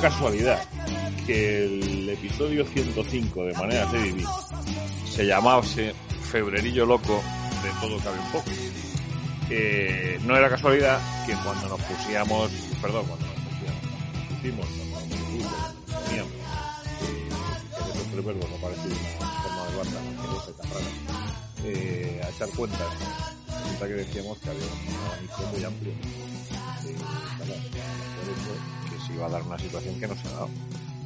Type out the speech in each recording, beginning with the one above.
Casualidad que el episodio 105 de Maneras de Vivir se llamase Febrerillo Loco de todo cabe un poco. Eh, no era casualidad que cuando nos pusiéramos, perdón, cuando nos pusiéramos, nos pusimos, nos tres verbos no eh, a echar cuentas, resulta que decíamos que había un abanico muy amplio iba a dar una situación que no se ha dado.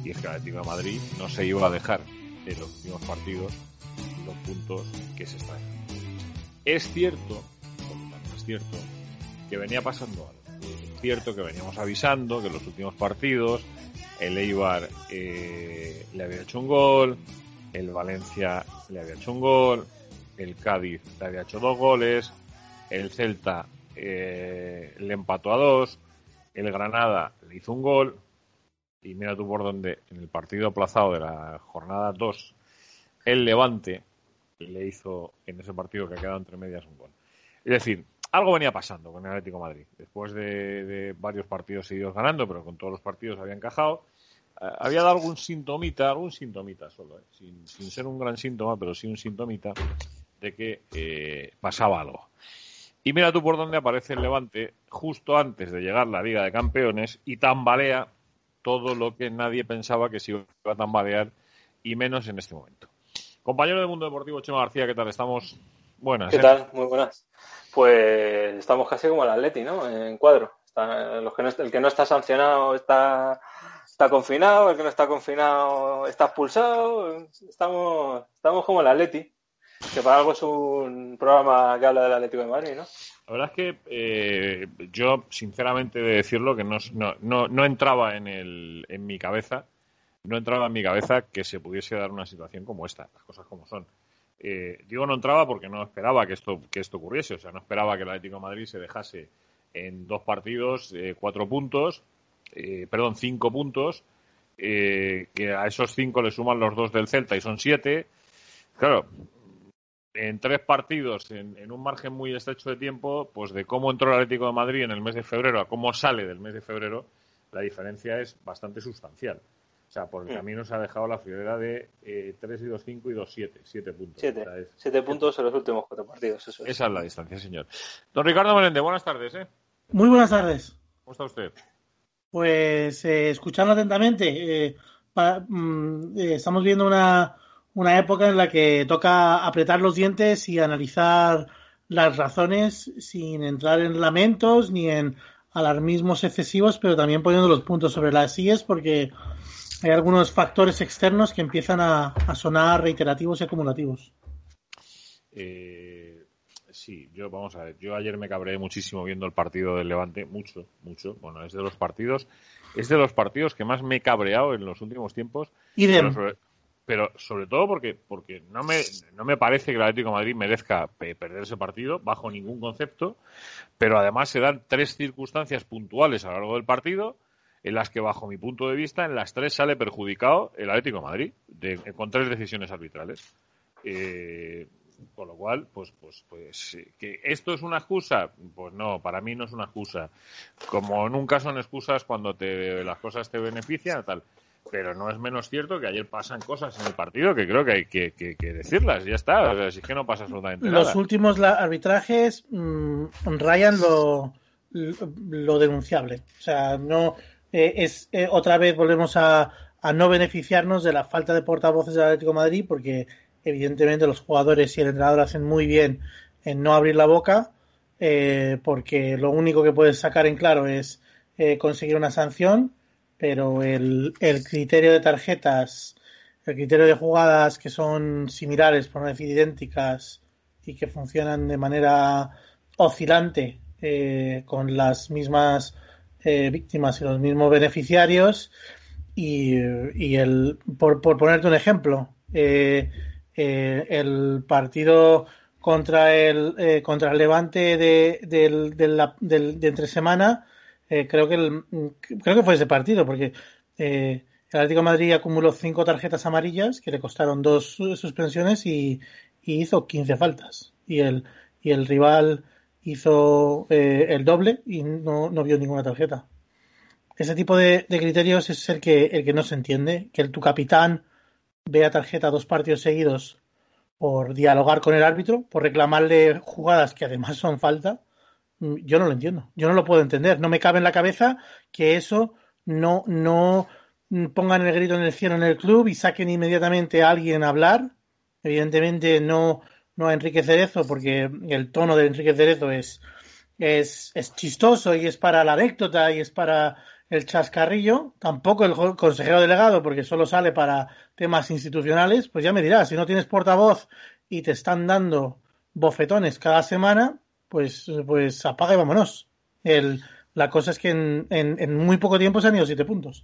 Y es que el Atlético de Madrid no se iba a dejar en los últimos partidos los puntos que se están. Es cierto, es cierto, que venía pasando algo. Es cierto que veníamos avisando que en los últimos partidos el Eibar eh, le había hecho un gol, el Valencia le había hecho un gol, el Cádiz le había hecho dos goles, el Celta eh, le empató a dos, el Granada hizo un gol, y mira tú por dónde, en el partido aplazado de la jornada 2, el Levante le hizo en ese partido que ha quedado entre medias un gol. Es decir, algo venía pasando con el Atlético de Madrid. Después de, varios partidos seguidos ganando, pero con todos los partidos había encajado, eh, había dado algún sintomita, algún sintomita solo, eh, sin, ser un gran síntoma, pero sí un sintomita de que eh, pasaba algo. Y mira tú por dónde aparece el Levante justo antes de llegar la Liga de Campeones y tambalea todo lo que nadie pensaba que se iba a tambalear y menos en este momento. Compañero del Mundo Deportivo, Chema García, ¿qué tal? Estamos buenas. ¿Qué ¿eh? tal? Muy buenas. Pues estamos casi como el Atleti, ¿no? En cuadro. los que no, el que no está sancionado está, está confinado, el que no está confinado está expulsado. Estamos, estamos como el Atleti, que para algo es un programa que habla del Atlético de Madrid, ¿no? La verdad es que eh, yo, sinceramente, de decirlo, que no, no, no entraba en, el, en mi cabeza no entraba en mi cabeza que se pudiese dar una situación como esta, las cosas como son. Eh, digo no entraba porque no esperaba que esto, que esto ocurriese, o sea, no esperaba que el Atlético de Madrid se dejase en dos partidos eh, cuatro puntos, eh, perdón, cinco puntos, que a esos cinco le suman los dos del Celta y son siete. Claro, en tres partidos, en, en, un margen muy estrecho de tiempo, pues de cómo entró el Atlético de Madrid en el mes de febrero a cómo sale del mes de febrero, la diferencia es bastante sustancial. O sea, por el mm. camino se ha dejado la friolera de eh, 3 y 2, 5 y 2, 7. 7 puntos. 7, puntos en los últimos cuatro partidos. Eso es. Esa es la distancia, señor. Don Ricardo Melende, buenas tardes. ¿eh? Muy buenas tardes. ¿Cómo está usted? Pues eh, escuchando atentamente, eh, mm, eh, estamos viendo una, una época en la que toca apretar los dientes y analizar las razones sin entrar en lamentos ni en alarmismos excesivos, pero también poniendo los puntos sobre las sillas porque hay algunos factores externos que empiezan a, sonar reiterativos y acumulativos. Eh, sí, yo vamos a ver, yo ayer me cabré muchísimo viendo el partido del Levante, mucho, mucho. Bueno, es de los partidos, es de los partidos que más me he cabreado en los últimos tiempos. Y pero, sobre, pero sobre todo porque, porque no me, no me parece que el Atlético Madrid merezca perder ese partido bajo ningún concepto, pero además se dan tres circunstancias puntuales a lo largo del partido en las que, bajo mi punto de vista, en las tres sale perjudicado el Atlético Madrid, con tres decisiones arbitrales. Eh, con lo cual, pues, pues, pues, que esto es una excusa, pues no, para mí no es una excusa. Como nunca son excusas cuando te, las cosas te benefician, tal. Pero no es menos cierto que ayer pasan cosas en el partido que creo que hay que, decirlas, ya está. O sea, si es que no pasa absolutamente nada. Los últimos arbitrajes mm, rayan lo, lo denunciable. O sea, no, eh, es eh, otra vez volvemos a, no beneficiarnos de la falta de portavoces del Atlético de Madrid porque evidentemente los jugadores y el entrenador hacen muy bien en no abrir la boca eh, porque lo único que puedes sacar en claro es conseguir una sanción pero el, el, criterio de tarjetas el criterio de jugadas que son similares por no decir idénticas y que funcionan de manera oscilante con las mismas eh, víctimas y los mismos beneficiarios. Y, el, por, por, un ejemplo, eh, eh, el partido contra el, contra el Levante de, de entre semana, creo, que el, creo que fue ese partido, porque el Atlético de Madrid acumuló cinco tarjetas amarillas que le costaron dos suspensiones y, hizo 15 faltas. Y el, y el rival hizo eh, el doble y no, no vio ninguna tarjeta. ese tipo de, criterios es el que, el que no se entiende. Que el, tu capitán vea tarjeta dos partidos seguidos por dialogar con el árbitro, por reclamarle jugadas que además son falta, yo no lo entiendo. Yo no lo puedo entender. No me cabe en la cabeza que eso no, no pongan el grito en el cielo en el club y saquen inmediatamente a alguien a hablar. Evidentemente no, no a Enrique Cerezo, porque el tono de Enrique Cerezo es, es, es chistoso y es para la anécdota y es para el chascarrillo, tampoco el consejero delegado, porque solo sale para temas institucionales, pues ya me dirás, si no tienes portavoz y te están dando bofetones cada semana, pues, pues apaga y vámonos. La cosa es que en, en, muy poco tiempo se han ido siete puntos.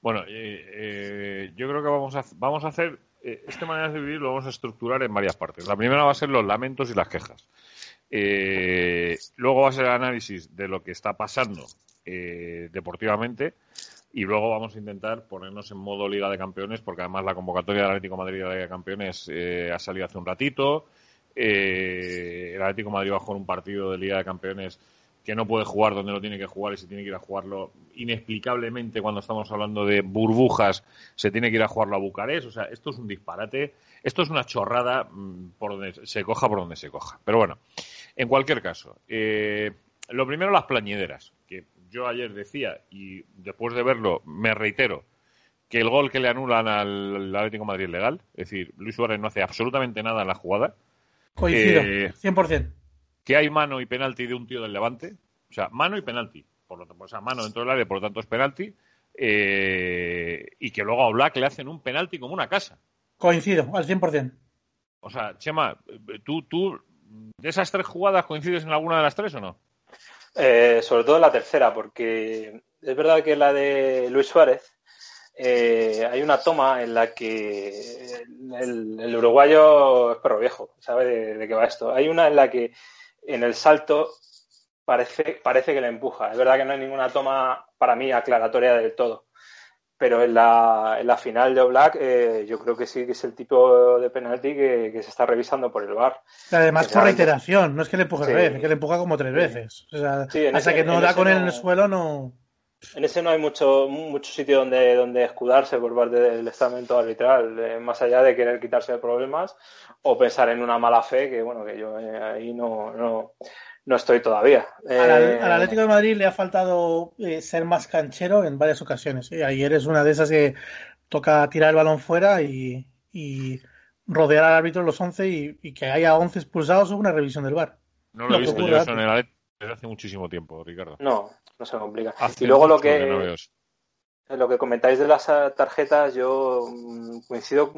Bueno, eh, eh, yo creo que vamos a, vamos a hacer, eh, esta manera de vivir lo vamos a estructurar en varias partes. La primera va a ser los lamentos y las quejas. luego va a ser el análisis de lo que está pasando eh, deportivamente. Y luego vamos a intentar ponernos en modo Liga de Campeones, porque además la convocatoria del Atlético Madrid de la Liga de Campeones eh, ha salido hace un ratito. Eh, el Atlético Madrid va a jugar un partido de Liga de Campeones que no puede jugar donde lo tiene que jugar y se tiene que ir a jugarlo inexplicablemente cuando estamos hablando de burbujas, se tiene que ir a jugarlo a Bucarest. O sea, esto es un disparate, esto es una chorrada mm, por donde se coja, por donde se coja. Pero bueno, en cualquier caso, lo primero las plañideras, que yo ayer decía, y después de verlo me reitero, que el gol que le anulan al Atlético Madrid es legal. Es decir, Luis Suárez no hace absolutamente nada en la jugada. Coincido, 100%. Que hay mano y penalti de un tío del Levante. O sea, mano y penalti. Por lo tanto, o sea, mano dentro del área, por lo tanto es penalti. Eh, y que luego a Black le hacen un penalti como una casa. Coincido, al 100%. O sea, Chema, ¿tú, tú de esas tres jugadas coincides en alguna de las tres o no? Eh, sobre todo en la tercera, porque es verdad que la de Luis Suárez eh, hay una toma en la que el, uruguayo es perro viejo, sabe de, qué va esto. Hay una en la que en el salto parece, parece que le empuja. Es verdad que no hay ninguna toma para mí aclaratoria del todo pero en la, en la final de Oblak eh, yo creo que sí que es el tipo de penalti que, se está revisando por el VAR. Además por reiteración, no es que le empuje sí. es que le empuja como tres veces. O sea, hasta que no da con él en el suelo no... En ese no hay mucho, mucho sitio donde, donde escudarse por parte del estamento arbitral, eh, más allá de querer quitarse de problemas o pensar en una mala fe, que bueno, que yo eh, ahí no, no, no estoy todavía. Al, eh, Atlético de Madrid le ha faltado eh, ser más canchero en varias ocasiones. ¿eh? Ayer es una de esas que toca tirar el balón fuera y, rodear al árbitro los 11 y, que haya 11 expulsados o una revisión del bar. No lo, he visto yo eso en el Atlético desde hace muchísimo tiempo, Ricardo. No, no se complica. y luego lo que, lo que comentáis de las tarjetas, yo mm, coincido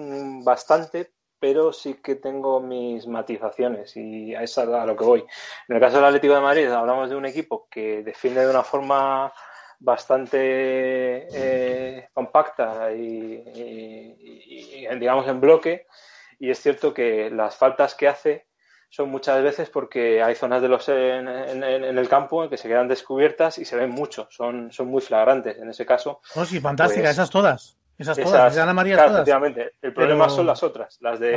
bastante, pero sí que tengo mis matizaciones y a eso es a lo que voy. En el caso del Atlético de Madrid hablamos de un equipo que defiende de una forma bastante eh, compacta y, digamos en bloque y es cierto que las faltas que hace son muchas veces porque hay zonas de los en, el campo que se quedan descubiertas y se ven mucho, son, son muy flagrantes en ese caso. Oh, sí, fantástica, pues esas todas. Esas todas, esas, María todas. Efectivamente. El problema son las otras, las de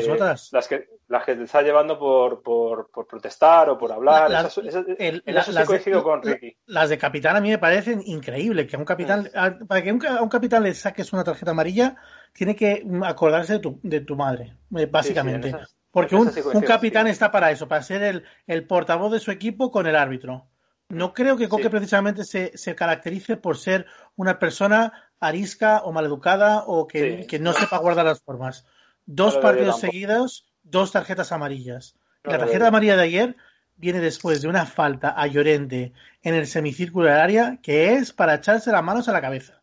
¿Las, que las que te está llevando por, por, por protestar o por hablar. las, coincido con Ricky. Las de capitán a mí me parecen increíbles. Que a un capitán, mm. para que a un capitán le saques una tarjeta amarilla, tiene que acordarse de tu, de tu madre, eh, básicamente. Porque un, un, capitán está para eso, para ser el, el portavoz de su equipo con el árbitro. No creo que Coque precisamente se, se, caracterice por ser una persona arisca o maleducada o que, no sepa guardar las formas. Dos partidos seguidos, dos tarjetas amarillas. la tarjeta amarilla de ayer viene después de una falta a Llorente en el semicírculo del área que es para echarse las manos a la cabeza.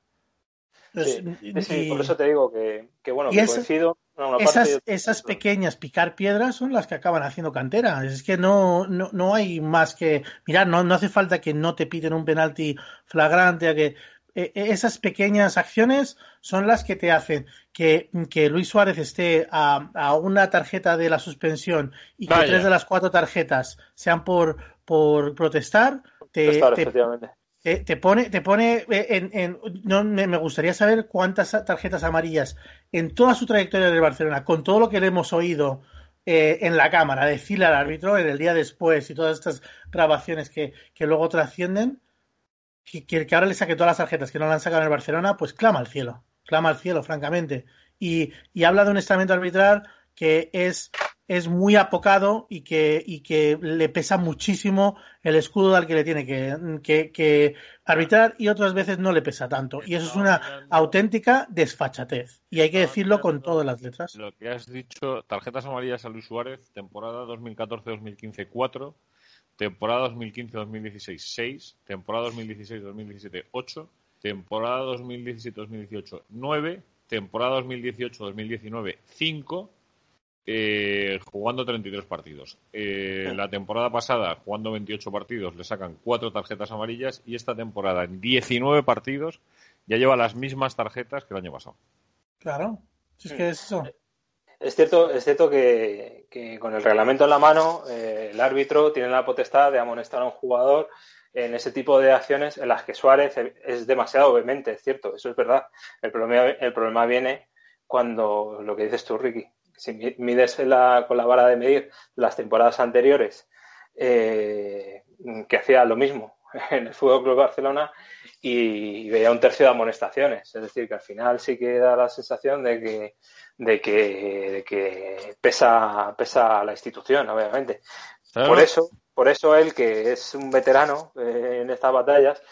Sí, por eso te digo que, bueno, que coincido esas, esas pequeñas picar piedras son las que acaban haciendo cantera. Es que no, no, no hay más que. Mirar, no, no hace falta que no te piten un penalti flagrante, a que e, e, esas pequeñas acciones son las que te hacen que, que Luis Suárez esté a, a, una tarjeta de la suspensión y que tres de las cuatro tarjetas sean por, por protestar. Te, te, pone, te pone eh, en, en no, me gustaría saber cuántas tarjetas amarillas en toda su trayectoria del Barcelona, con todo lo que le hemos oído eh, en la cámara, decirle al árbitro en el día después y todas estas grabaciones que, que luego trascienden, que, que, ahora le saque todas las tarjetas que no le han sacado en el Barcelona, pues clama al cielo, clama al cielo, francamente. Y, y habla de un estamento arbitral que es, es muy apocado y que, y que le pesa muchísimo el escudo al que le tiene que, que, arbitrar y otras veces no le pesa tanto. Y eso es una auténtica desfachatez. Y hay que decirlo con todas las letras. Lo que has dicho, tarjetas amarillas a Luis Suárez, temporada 2014-2015 4 temporada 2015-2016 6, temporada 2016-2017 8, temporada 2017-2018 9, temporada 2018-2019 5, eh, jugando 33 partidos. Eh, la temporada pasada, jugando 28 partidos, le sacan 4 tarjetas amarillas y esta temporada, en 19 partidos, ya lleva las mismas tarjetas que el año pasado. Claro, es que es eso. Es cierto, es cierto que, con el reglamento en la mano, eh, el árbitro tiene la potestad de amonestar a un jugador en ese tipo de acciones en las que Suárez es demasiado vehemente, es cierto, eso es verdad. El problema, el problema viene cuando lo que dices tú, Ricky, si mides con la vara de medir las temporadas anteriores, eh, que hacía lo mismo en el Fútbol Club Barcelona y veía un tercio de amonestaciones. Es decir, que al final sí que da la sensación de que de que, que pesa, pesa la institución, obviamente. Por eso, por eso él, que es un veterano eh, en estas batallas,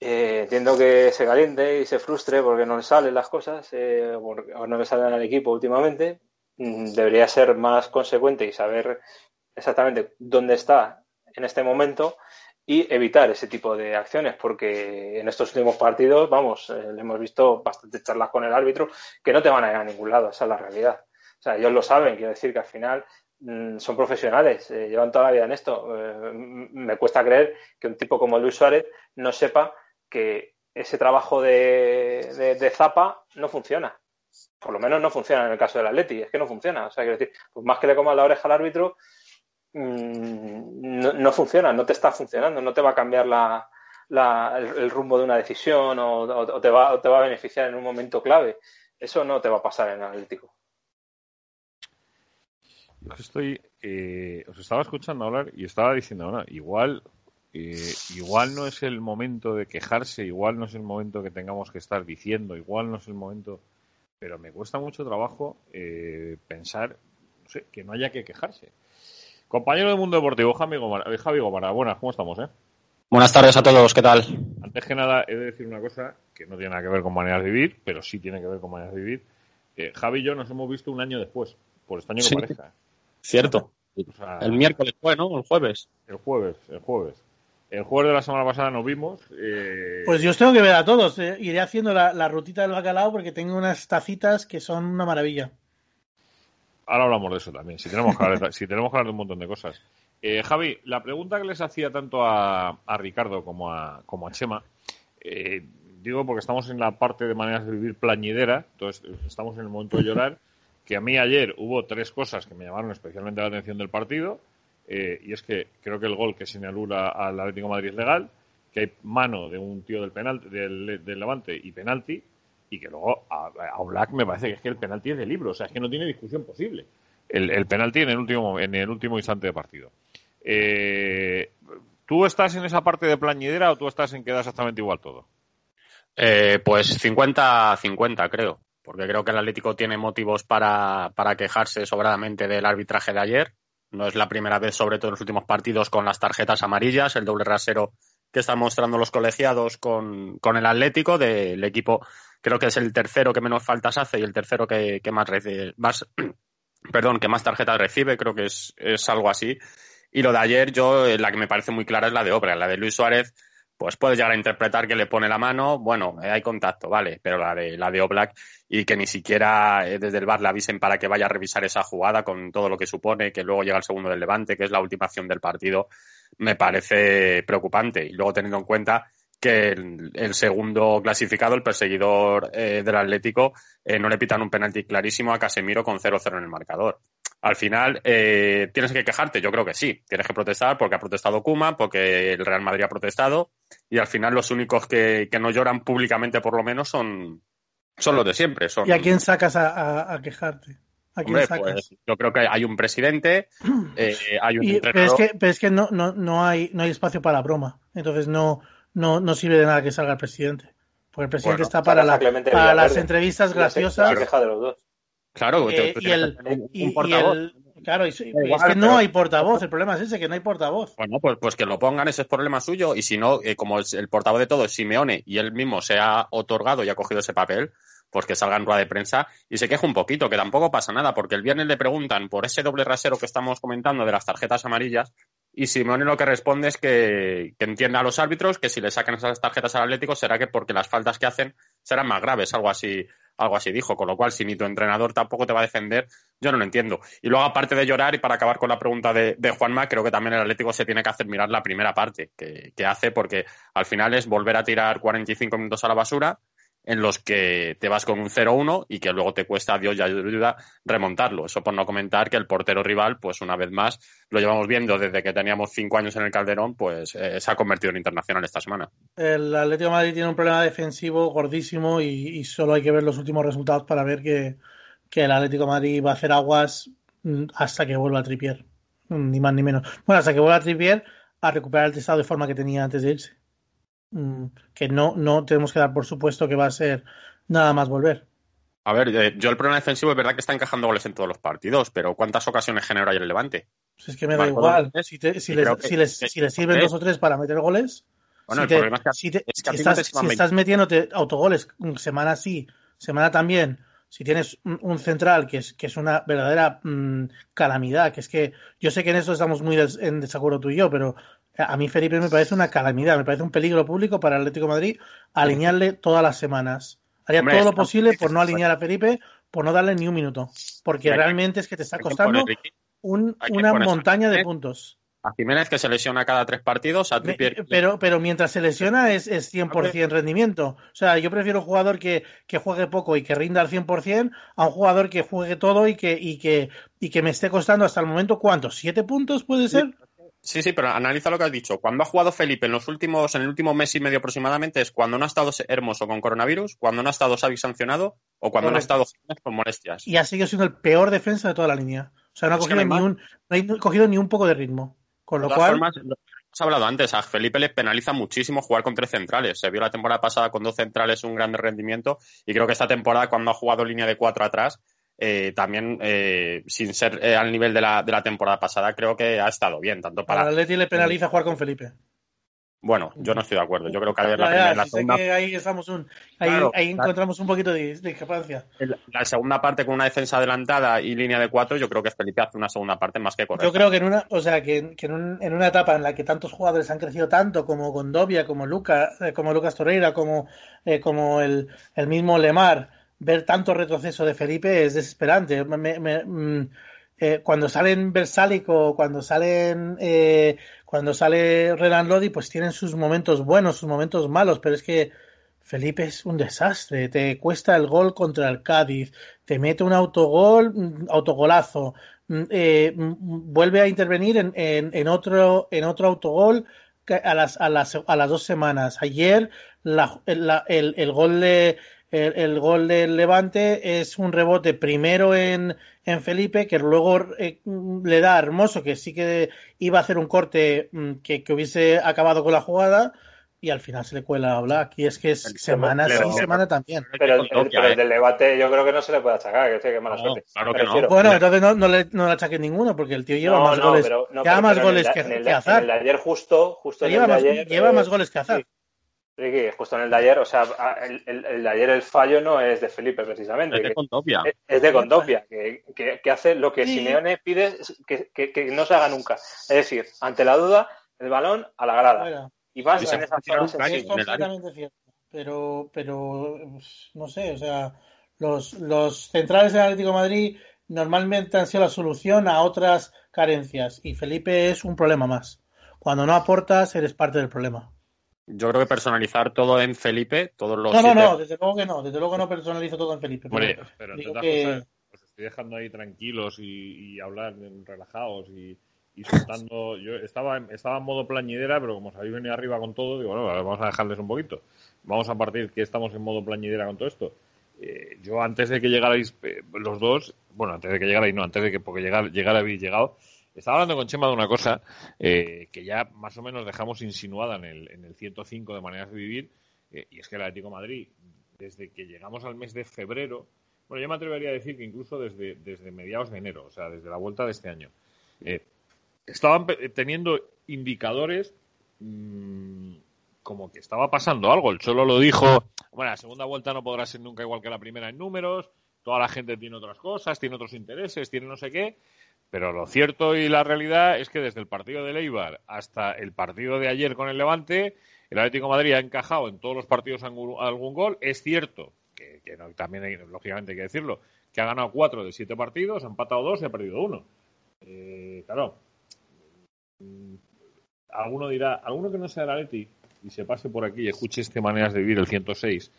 eh, entiendo que se caliente y se frustre porque no le salen las cosas eh, o no le salen al equipo últimamente. Mm, debería ser más consecuente y saber exactamente dónde está en este momento y evitar ese tipo de acciones, porque en estos últimos partidos, vamos, eh, hemos visto bastantes charlas con el árbitro que no te van a ir a ningún lado, esa es la realidad. O sea, ellos lo saben, quiero decir que al final mm, son profesionales, eh, llevan toda la vida en esto. Eh, me cuesta creer que un tipo como Luis Suárez no sepa que ese trabajo de, de, Zapa no funciona. Por lo menos no funciona en el caso del Atleti, es que no funciona. O sea, quiero decir, pues más que le comas la oreja al árbitro, Mm, no, funciona, no te está funcionando, no te va a cambiar el, rumbo de una decisión o, te va, a beneficiar en un momento clave. Eso no te va a pasar en analítico. Yo estoy, eh, os estaba escuchando hablar y estaba diciendo, igual, eh, igual no es el momento de quejarse, igual no es el momento que tengamos que estar diciendo, igual no es el momento, pero me cuesta mucho trabajo eh, pensar, que no haya que quejarse. Compañero del mundo deportivo, Javi Gomara, Javi Gomara buenas, ¿cómo estamos? Eh? Buenas tardes a todos, ¿qué tal? Antes que nada, he de decir una cosa que no tiene nada que ver con maneras de vivir, pero sí tiene que ver con maneras de vivir. Eh, Javi y yo nos hemos visto un año después, por este año que parezca. Cierto. el miércoles fue, ¿no? El jueves. El jueves, el jueves. El jueves de la semana pasada nos vimos. Eh, pues yo os tengo que ver a todos. Eh. Iré haciendo la, la, rutita del bacalao porque tengo unas tacitas que son una maravilla ahora hablamos de eso también, si tenemos que hablar de, si tenemos que hablar de un montón de cosas. Eh, Javi, la pregunta que les hacía tanto a, Ricardo como a, como a Chema, eh, digo porque estamos en la parte de maneras de vivir plañidera, entonces estamos en el momento de llorar, que a mí ayer hubo tres cosas que me llamaron especialmente la atención del partido, eh, y es que creo que el gol que señaló al Atlético Madrid es legal, que hay mano de un tío del, penal, del, del Levante y penalti, y que luego a, a me parece que es que el penalti es de libro, o sea, es que no tiene discusión posible. El, el penalti en el último en el último instante de partido. Eh, ¿Tú estás en esa parte de plañidera o tú estás en que da exactamente igual todo? Eh, pues 50-50 creo, porque creo que el Atlético tiene motivos para, para quejarse sobradamente del arbitraje de ayer. No es la primera vez, sobre todo en los últimos partidos, con las tarjetas amarillas, el doble rasero que están mostrando los colegiados con, con el Atlético, del equipo creo que es el tercero que menos faltas hace y el tercero que, más, más, perdón, que más tarjetas recibe, creo que es, es algo así. Y lo de ayer, yo, eh, la que me parece muy clara es la de Obra, la de Luis Suárez, pues puedes llegar a interpretar que le pone la mano, bueno, eh, hay contacto, vale, pero la de la de Oblak y que ni siquiera eh, desde el bar le avisen para que vaya a revisar esa jugada con todo lo que supone, que luego llega el segundo del Levante, que es la última acción del partido, me parece preocupante. Y luego teniendo en cuenta que el, segundo clasificado, el perseguidor eh, del Atlético, eh, no le pitan un penalti clarísimo a Casemiro con 0-0 en el marcador. Al final, eh, ¿tienes que quejarte? Yo creo que sí. Tienes que protestar porque ha protestado Kuma, porque el Real Madrid ha protestado y al final los únicos que, no lloran públicamente por lo menos son, son los de siempre. Son... ¿Y a quién sacas a, quejarte? ¿A quién sacas? Pues, yo creo que hay un presidente, hay un pero es que, pero es que no, no, no, hay, no hay espacio para la broma. Entonces no, no, no sirve de nada que salga el presidente. Porque el presidente Bueno, está para, la- para las entrevistas se- graciosas. la queja de los dos. Claro, eh, te- y el, que tener un- y- un y portavoz. el- claro, y- es que no hay portavoz. El problema es ese, que no hay portavoz. Bueno, pues, pues que lo pongan, ese es problema suyo. Y si no, eh, como es el portavoz de todo es Simeone y él mismo se ha otorgado y ha cogido ese papel, pues que salga en rueda de prensa y se queje un poquito, que tampoco pasa nada, porque el viernes le preguntan por ese doble rasero que estamos comentando de las tarjetas amarillas y Simeone lo que responde es que, que entienda a los árbitros que si le sacan esas tarjetas al Atlético será que porque las faltas que hacen serán más graves, algo así, algo así dijo, con lo cual si ni tu entrenador tampoco te va a defender, yo no lo entiendo. Y luego, aparte de llorar, y para acabar con la pregunta de, Juanma, creo que también el Atlético se tiene que hacer mirar la primera parte que, que hace, porque al final es volver a tirar 45 minutos a la basura, en los que te vas con un 0-1 y que luego te cuesta Dios y ayuda remontarlo. Eso por no comentar que el portero rival, pues una vez más, lo llevamos viendo desde que teníamos cinco años en el Calderón, pues eh, se ha convertido en internacional esta semana. El Atlético Madrid tiene un problema defensivo gordísimo y, solo hay que ver los últimos resultados para ver que, que el Atlético Madrid va a hacer aguas mm, hasta que vuelva a Tripier. Mm, Ni más ni menos. Bueno, hasta que vuelva a Tripier a recuperar el estado de forma que tenía antes de irse. Mm, Que no, no tenemos que dar por supuesto que va a ser nada más volver. A ver, eh, yo el problema defensivo es verdad que está encajando goles en todos los partidos, pero ¿cuántas ocasiones genera ayer el Levante? Pues es que me da igual. Si, te- si les, creo que- si les- que- si les sirven dos o tres para meter goles, Bueno, si el te- problema es que, si te- es que a si ti no estás, te si estás metiéndote autogoles mm, semana sí, semana también, si tienes un, central que es, que es una verdadera mm, calamidad, que es que yo sé que en eso estamos muy des- en desacuerdo tú y yo, pero a mí Felipe me parece una calamidad, me parece un peligro público para el Atlético de Madrid alinearle todas las semanas. Haría Hombre, todo lo posible por no alinear a Felipe, por no darle ni un minuto, porque realmente es que te está costando un- una montaña de puntos. A Jiménez que se lesiona cada tres partidos, a Trippier pero, pero mientras se lesiona es, es 100% rendimiento. O sea, yo prefiero un jugador que, que juegue poco y que rinda al 100% a un jugador que juegue todo y que, y que, y que me esté costando hasta el momento, ¿cuántos? ¿Siete puntos puede ser? Sí, sí, pero analiza lo que has dicho. Cuando ha jugado Felipe en los últimos, en el último mes y medio aproximadamente, es cuando no ha estado Hermoso con coronavirus, cuando no ha estado Xavi sancionado o cuando no ha estado Jiménez con molestias. Y ha seguido siendo el peor defensa de toda la línea. O sea, no ha cogido, ni un, no ha cogido ni un poco de ritmo. Con De lo todas cual, formas, lo hemos hablado antes, a Felipe le penaliza muchísimo jugar con tres centrales. Se vio la temporada pasada con dos centrales un gran rendimiento y creo que esta temporada cuando ha jugado línea de cuatro atrás, eh, también eh, sin ser eh, al nivel de la, de la temporada pasada, creo que ha estado bien, tanto para Atleti le penaliza jugar con Felipe. Bueno, yo no estoy de acuerdo. Yo creo que la, primera- la segunda ahí estamos un, ahí, Claro, ahí claro. encontramos un poquito de, de discrepancia. La segunda parte con una defensa adelantada y línea de cuatro, yo creo que Felipe hace una segunda parte más que correcta. Yo creo que en una, o sea, que, que en, un- en una etapa en la que tantos jugadores han crecido tanto, como Gondovia, como Luca, eh, como Lucas Torreira, como, eh, como el, el mismo Lemar, ver tanto retroceso de Felipe es desesperante. Me- me- mm, eh, cuando salen Versálic o cuando salen eh, cuando sale Renan Lodi, pues tienen sus momentos buenos, sus momentos malos, pero es que Felipe es un desastre. Te cuesta el gol contra el Cádiz, te mete un autogol, mm, autogolazo, mm, eh, vuelve a intervenir en, en- en otro, en otro autogol a las, a las, a las dos semanas. Ayer el gol de, el, el gol del Levante es un rebote primero en, en Felipe, que luego eh, le da a Hermoso, que sí que iba a hacer un corte mm, que, que hubiese acabado con la jugada, y al final se le cuela a Black. Y es que es El- semana sí, semana también. Pero el, el- pero el del debate yo creo que no se le puede achacar, que, que mala No, suerte. claro que no. Bueno, entonces no, no le, no le achaque ninguno, porque el tío lleva No, más no, goles, pero- no, lleva pero- más goles el que, de ayer justo, justo lleva el de más, ayer... lleva más goles que Hazard. Ricky, justo en el de ayer, o sea, el, el- el de ayer el fallo no es de Felipe precisamente, Es de Condovia. es- es de Condopia, que, que- que hace lo que Sí. Simeone pide que, que- que no se haga nunca. Es decir, ante la duda, el balón a la grada. Y más en zonas caño Es completamente cierto. Pero, pero no sé, o sea, los, los centrales del Atlético de Madrid normalmente han sido la solución a otras carencias y Felipe es un problema más. Cuando no aportas, eres parte del problema. Yo creo que personalizar todo en Felipe, todos los No, no, siete- no, desde luego que no, desde luego que no personalizo todo en Felipe. pero Hombre, pero entre digo otras que- cosas, os estoy dejando ahí tranquilos y, y hablar en- relajados y, y soltando. Yo estaba, en- estaba en modo plañidera, pero como os habéis venido arriba con todo, digo, bueno, vamos a dejarles un poquito. Vamos a partir que estamos en modo plañidera con todo esto. Eh, yo antes de que llegarais eh, los dos, bueno, antes de que llegarais, no, antes de que porque llegar, llegar habéis llegado, Estaba hablando con Chema de una cosa eh, que ya más o menos dejamos insinuada en el, en el 105 de maneras de vivir, eh, y es que el Atlético de Madrid, desde que llegamos al mes de febrero, bueno, yo me atrevería a decir que incluso desde, desde mediados de enero, o sea, desde la vuelta de este año, eh, estaban teniendo indicadores mmm, como que estaba pasando algo. El Cholo lo dijo, bueno, la segunda vuelta no podrá ser nunca igual que la primera en números, toda la gente tiene otras cosas, tiene otros intereses, tiene no sé qué, pero lo cierto y la realidad es que desde el partido de Leibar hasta el partido de ayer con el Levante, el Atlético Madrid ha encajado en todos los partidos algún gol. Es cierto, que, no, también hay, lógicamente hay que decirlo, que ha ganado cuatro de siete partidos, ha empatado dos y ha perdido uno. Eh, claro, mm, alguno dirá, alguno que no sea el Atleti y se pase por aquí y escuche este maneras de vivir el 106,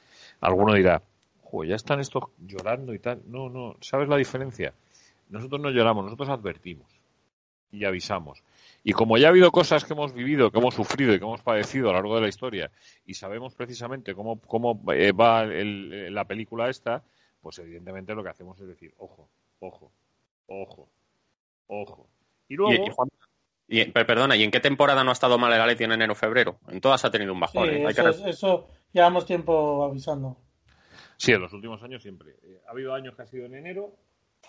alguno dirá, ya están estos llorando y tal. No, no, ¿sabes la diferencia? Nosotros no lloramos, nosotros advertimos y avisamos. Y como ya ha habido cosas que hemos vivido, que hemos sufrido y que hemos padecido a lo largo de la historia y sabemos precisamente cómo, cómo eh, va el, la película esta, pues evidentemente lo que hacemos es decir, ojo, ojo, ojo, ojo. Y luego... Y, perdona, ¿y en qué temporada no ha estado mal el Atleti en enero-febrero? En todas ha tenido un bajón. ¿eh? eso, eso llevamos tiempo avisando. Sí, en los últimos años siempre. Eh, ha habido años que ha sido en enero,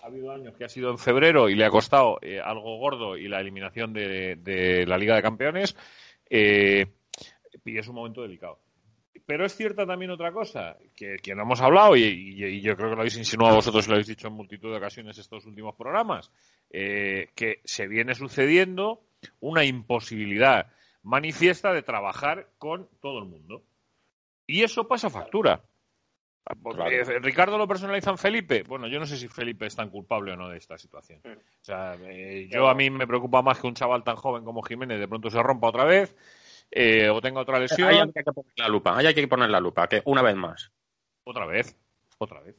ha habido años que ha sido en febrero y le ha costado eh, algo gordo y la eliminación de, la Liga de Campeones. Eh, y es un momento delicado. Pero es cierta también otra cosa, que, no hemos hablado y, yo creo que lo habéis insinuado vosotros y lo habéis dicho en multitud de ocasiones estos últimos programas, que se viene sucediendo una imposibilidad manifiesta de trabajar con todo el mundo. Y eso pasa factura. Ricardo lo personaliza en Felipe. Bueno, yo no sé si Felipe es tan culpable o no de esta situación. O sea, eh, yo a mí me preocupa más que un chaval tan joven como Jiménez de pronto se rompa otra vez eh, o tenga otra lesión. Ahí hay que poner la lupa. hay que poner la lupa. Que una vez más. Otra vez. Otra vez.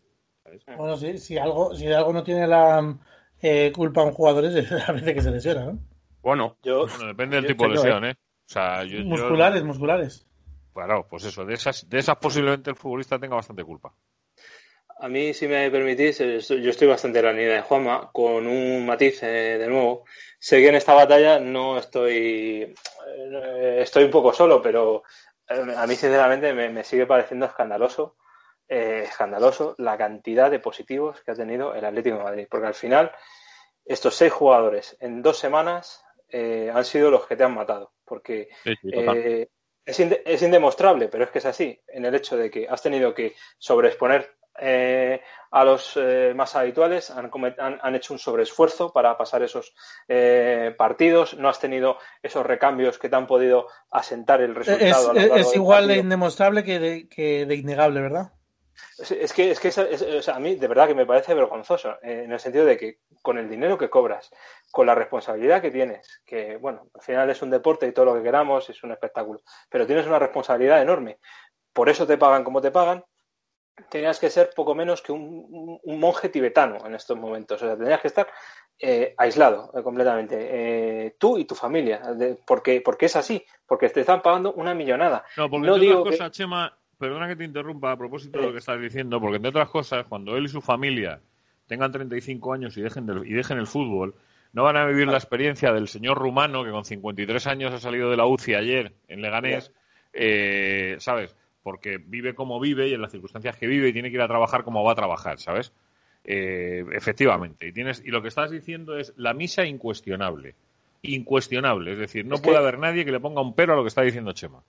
Bueno, sí, si algo, si algo no tiene la eh, culpa a un jugador es a veces que se lesiona, ¿no? Bueno, yo, depende del tipo de lesión, ¿eh? O sea, musculares, musculares. Claro, pues eso, de esas, de esas posiblemente el futbolista tenga bastante culpa. A mí, si me permitís, yo estoy bastante en la línea de Juanma, con un matiz eh, de nuevo. Sé que en esta batalla no estoy, eh, estoy un poco solo, pero eh, a mí sinceramente me, sigue pareciendo escandaloso, escandaloso la cantidad de positivos que ha tenido el Atlético de Madrid, porque al final estos seis jugadores en dos semanas han sido los que te han matado, porque es, indemostrable, pero es que es así, en el hecho de que has tenido que sobreexponer eh, a los eh, más habituales, han, hecho un sobreesfuerzo para pasar esos eh, partidos, no has tenido esos recambios que te han podido asentar el resultado. Es, igual de indemostrable que de innegable, ¿verdad? Es que, es que a mí de verdad que me parece vergonzoso, eh, en el sentido de que con el dinero que cobras, con la responsabilidad que tienes, que bueno, al final es un deporte y todo lo que queramos, es un espectáculo, pero tienes una responsabilidad enorme. Por eso te pagan como te pagan. Tenías que ser poco menos que un, monje tibetano en estos momentos. O sea, tenías que estar eh, aislado eh, completamente. tú y tu familia. porque, porque es así. Porque te están pagando una millonada. No, porque no digo cosa, Chema, perdona que te interrumpa a propósito de lo que estás diciendo, porque entre otras cosas, cuando él y su familia tengan 35 años y dejen, y dejen el fútbol, no van a vivir la experiencia del señor rumano que con 53 años ha salido de la UCI ayer en Leganés, eh, ¿sabes? Porque vive como vive y en las circunstancias que vive y tiene que ir a trabajar como va a trabajar, ¿sabes? Eh, efectivamente. Y, tienes, y lo que estás diciendo es la misa incuestionable. Incuestionable. Es decir, no puede haber nadie que le ponga un pero a lo que está diciendo Chema.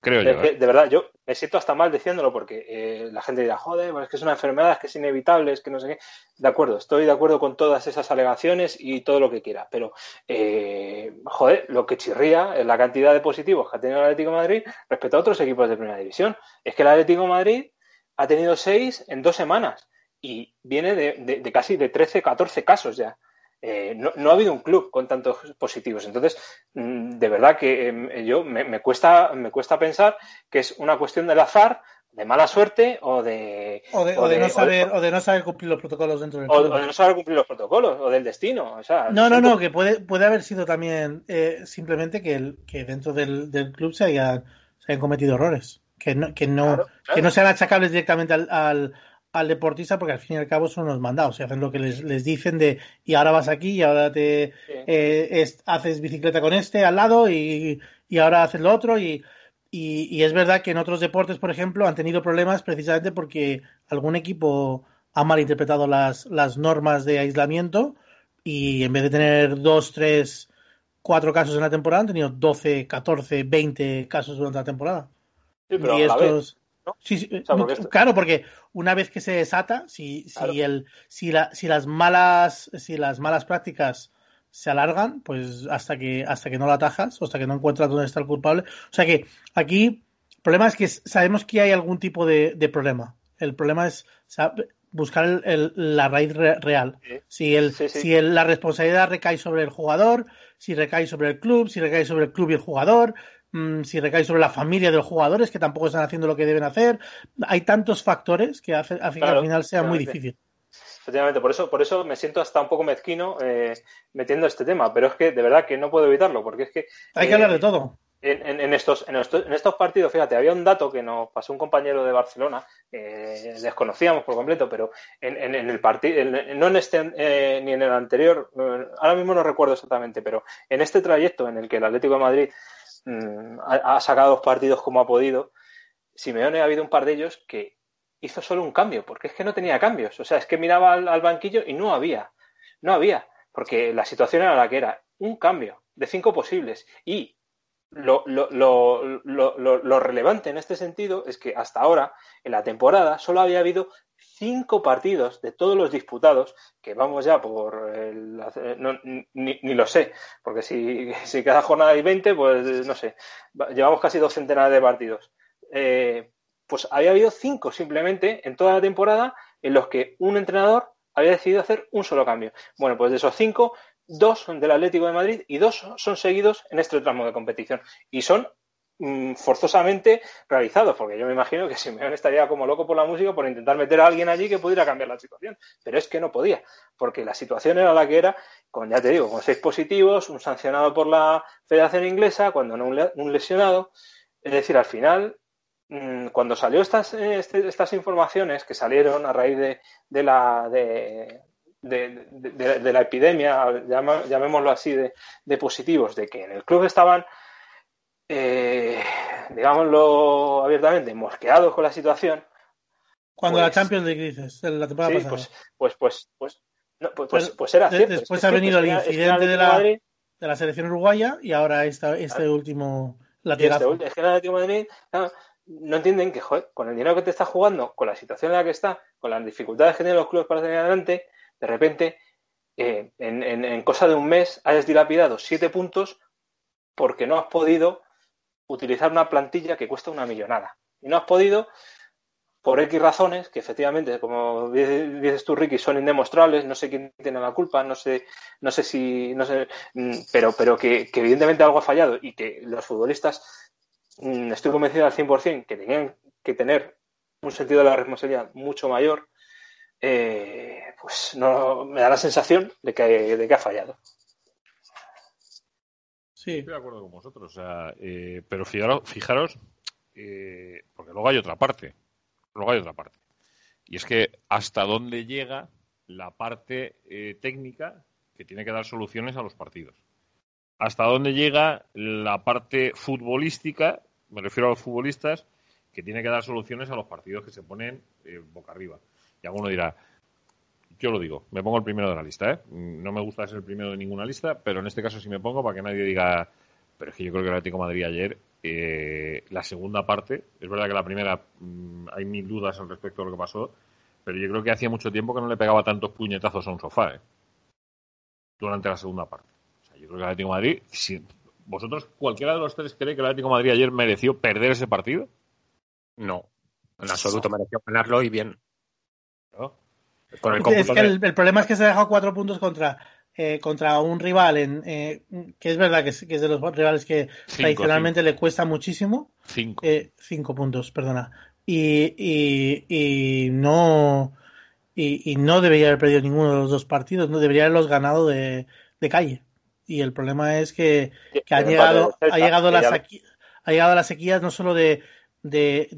Creo yo. ¿eh? De verdad, yo me siento hasta mal diciéndolo porque eh, la gente dirá, joder, es que es una enfermedad, es que es inevitable, es que no sé qué. De acuerdo, estoy de acuerdo con todas esas alegaciones y todo lo que quiera, pero, eh, joder, lo que chirría es la cantidad de positivos que ha tenido el Atlético de Madrid respecto a otros equipos de primera división. Es que el Atlético de Madrid ha tenido seis en dos semanas y viene de, de casi de 13, 14 casos ya. Eh, no, ha habido un club con tantos positivos. Entonces, mm, de verdad que em, yo me, cuesta, me cuesta pensar que es una cuestión del azar, de mala suerte o de. O de, no, saber, o de no saber cumplir los protocolos dentro del club. O, de no saber cumplir los protocolos, o del destino. O sea, no, no, no, que puede, puede haber sido también eh, simplemente que, el, que dentro del, club se, haya, se hayan cometido errores. Que no, que no, que no sean achacables directamente al al deportista porque al fin y al cabo son los mandados y hacen lo que les, les dicen de y ahora vas aquí y ahora te eh, haces bicicleta con este al lado y, y ahora haces lo otro y, y, es verdad que en otros deportes, por ejemplo, han tenido problemas precisamente porque algún equipo ha malinterpretado las, las normas de aislamiento y en vez de tener dos, tres, cuatro casos en la temporada, han tenido 12, 14, 20 casos durante la temporada. Sí, pero y estos... Claro, porque una vez que se desata, si, si, el, si, la, si, las malas, si las malas prácticas se alargan, pues hasta que, hasta que no la atajas, o hasta que no encuentras dónde está el culpable. O sea que aquí, el problema es que sabemos que hay algún tipo de, problema. El problema es buscar la raíz real. Si, el, si la responsabilidad recae sobre el jugador, si recae sobre el club, si recae sobre el club y el jugador, mm, si recae sobre la familia de los jugadores que tampoco están haciendo lo que deben hacer. Hay tantos factores que hace, al final sea muy difícil. Efectivamente, por eso, por eso me siento hasta un poco mezquino eh, metiendo este tema, pero es que de verdad que no puedo evitarlo, porque es que... Hay que hablar de todo. En, estos, en, estos, partidos, fíjate, había un dato que nos pasó un compañero de Barcelona, eh, desconocíamos por completo, pero en, el partido, no en este eh, ni en el anterior, ahora mismo no recuerdo exactamente, pero en este trayecto en el que el Atlético de Madrid mm, ha, sacado dos partidos como ha podido, Simeone ha habido un par de ellos que hizo solo un cambio, porque es que no tenía cambios. O sea, es que miraba al, banquillo y no había. No había, porque la situación era la que era. Un cambio de cinco posibles. Y lo, lo, lo, lo, relevante en este sentido es que hasta ahora, en la temporada, solo había habido cinco partidos de todos los disputados, que vamos ya por el, ni, ni, lo sé, porque si, si cada jornada hay 20, pues no sé, llevamos casi dos centenares de partidos. Eh, pues había habido cinco simplemente en toda la temporada en los que un entrenador había decidido hacer un solo cambio. Bueno, pues de esos cinco, dos son del Atlético de Madrid y dos son seguidos en este tramo de competición. Y son forzosamente realizados, porque yo me imagino que Simeone estaría como loco por la música por intentar meter a alguien allí que pudiera cambiar la situación. Pero es que no podía, porque la situación era la que era, con, ya te digo, con seis positivos, un sancionado por la Federación Inglesa, cuando no un lesionado. Es decir, al final Mm, cuando salió estas, eh, este, estas informaciones que salieron a raíz de, de la de, la epidemia, llamémoslo así, de, positivos, de que en el club estaban, eh, digámoslo abiertamente, mosqueados con la situación. Cuando la pues Champions League dices, la temporada pasada. Pues, pues, pues, pues, pues, pues, pues, era cierto. Después ha venido el incidente de la, de la selección uruguaya y ahora esta, este último lateral. Este, es que el Atlético Madrid, no entienden que, joder, con el dinero que te estás jugando, con la situación en la que está, con las dificultades que tienen los clubes para tener adelante, de repente, eh, en, en, cosa de un mes, hayas dilapidado siete puntos porque no has podido utilizar una plantilla que cuesta una millonada. Y no has podido, por X razones, que efectivamente, como dices tú, Ricky, son indemostrables, no sé quién tiene la culpa, no sé, no sé si, no sé, mm, pero, pero que evidentemente algo ha fallado y que los futbolistas Mm, estoy convencido al 100% que tenían que tener un sentido de la responsabilidad mucho mayor, eh, pues no me da la sensación de que, de que ha fallado. Sí. Estoy de acuerdo con vosotros, eh, pero fijaros, eh, porque luego hay otra parte, luego hay otra parte, y es que hasta dónde llega la parte técnica que tiene que dar soluciones a los partidos. Hasta dónde llega la parte futbolística me refiero a los futbolistas, que tiene que dar soluciones a los partidos que se ponen eh, boca arriba. Y alguno dirá, yo lo digo, me pongo el primero de la lista, ¿eh? No me gusta ser el primero de ninguna lista, pero en este caso sí me pongo para que nadie diga, pero es que yo creo que el Atlético Madrid ayer, eh, la segunda parte, es verdad que la primera mm, hay mil dudas al respecto de lo que pasó, pero yo creo que hacía mucho tiempo que no le pegaba tantos puñetazos a un sofá, ¿eh? Durante la segunda parte. O sea, yo creo que el Atlético Madrid, ¿Vosotros, cualquiera de los tres, cree que el Atlético de Madrid ayer mereció perder ese partido? No, en absoluto mereció ganarlo y bien. Es que el, problema es que se ha dejado cuatro puntos contra, eh, contra un rival en, eh, que es verdad que es, de los rivales que tradicionalmente le cuesta muchísimo. Cinco. Eh, cinco puntos, perdona. Y, y, y no y, y, no debería haber perdido ninguno de los dos partidos, no debería haberlos ganado de, de calle y el problema es que, ha llegado, ha llegado la sequía, ha llegado la sequía no solo de, de,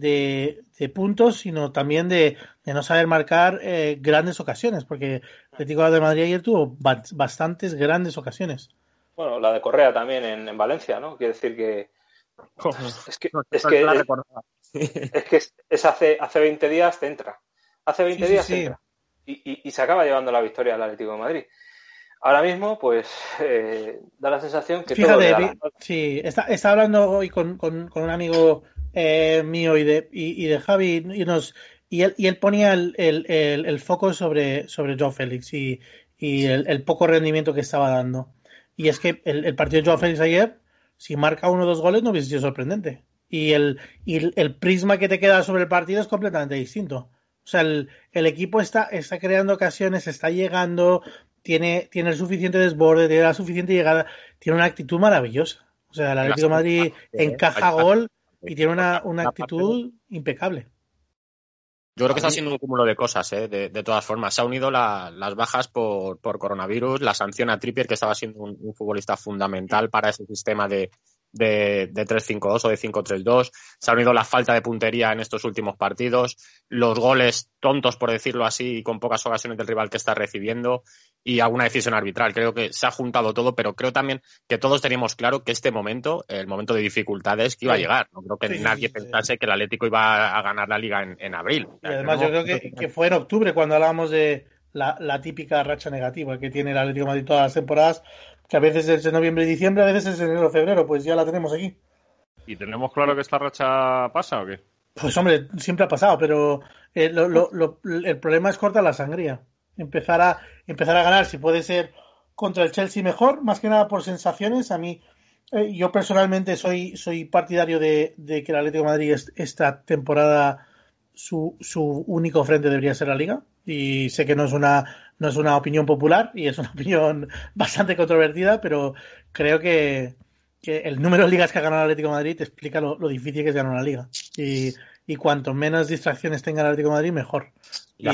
de, puntos, sino también de, de no saber marcar eh, grandes ocasiones, porque el Atlético de Madrid ayer tuvo bastantes grandes ocasiones. Bueno, la de Correa también en, Valencia, ¿no? Quiere decir que. es que, es, que es, que es, hace, hace 20 días te entra. Hace 20 días entra. Y, y, se acaba llevando la victoria al Atlético de Madrid. Ahora mismo, pues, eh, da la sensación que. Fíjate, sí, está, está, hablando hoy con, con, con un amigo eh, mío y de, y, de Javi y nos y él, y él ponía el, el, el, foco sobre, sobre Joe Félix y, y el, poco rendimiento que estaba dando. Y es que el, partido de Joe Félix ayer, si marca uno o dos goles, no hubiese sido sorprendente. Y el, y el prisma que te queda sobre el partido es completamente distinto. O sea, el, el equipo está, está creando ocasiones, está llegando, tiene, tiene el suficiente desborde, tiene la suficiente llegada, tiene una actitud maravillosa. O sea, el Atlético de Madrid encaja gol y tiene una, una actitud impecable. Yo creo que está siendo un cúmulo de cosas, ¿eh? de, de, todas formas. Se ha unido las bajas por, por, coronavirus, la sanción a Trippier, que estaba siendo un, futbolista fundamental para ese sistema de, de, de 3-5-2 o de 5-3-2. Se ha unido la falta de puntería en estos últimos partidos, los goles tontos, por decirlo así, y con pocas ocasiones del rival que está recibiendo y alguna decisión arbitral. Creo que se ha juntado todo, pero creo también que todos teníamos claro que este momento, el momento de dificultades, que iba a llegar. No creo que nadie pensase que el Atlético iba a ganar la liga en, abril. Y además, yo creo que, fue en octubre cuando hablábamos de la, típica racha negativa que tiene el Atlético de Madrid todas las temporadas, que a veces es en noviembre y diciembre, a veces es en enero febrero, pues ya la tenemos aquí. ¿Y tenemos claro que esta racha pasa o qué? Pues hombre, siempre ha pasado, pero eh, el problema es cortar la sangría empezar a, empezar a ganar, si puede ser contra el Chelsea mejor, más que nada por sensaciones. A mí, eh, yo personalmente soy, soy partidario de, que el Atlético de Madrid esta temporada su, su único frente debería ser la Liga. Y sé que no es una, no es una opinión popular y es una opinión bastante controvertida, pero creo que, que el número de ligas que ha ganado el Atlético de Madrid te explica lo, difícil que es ganar una liga. Y, y cuanto menos distracciones tenga el Atlético de Madrid, mejor. Ya,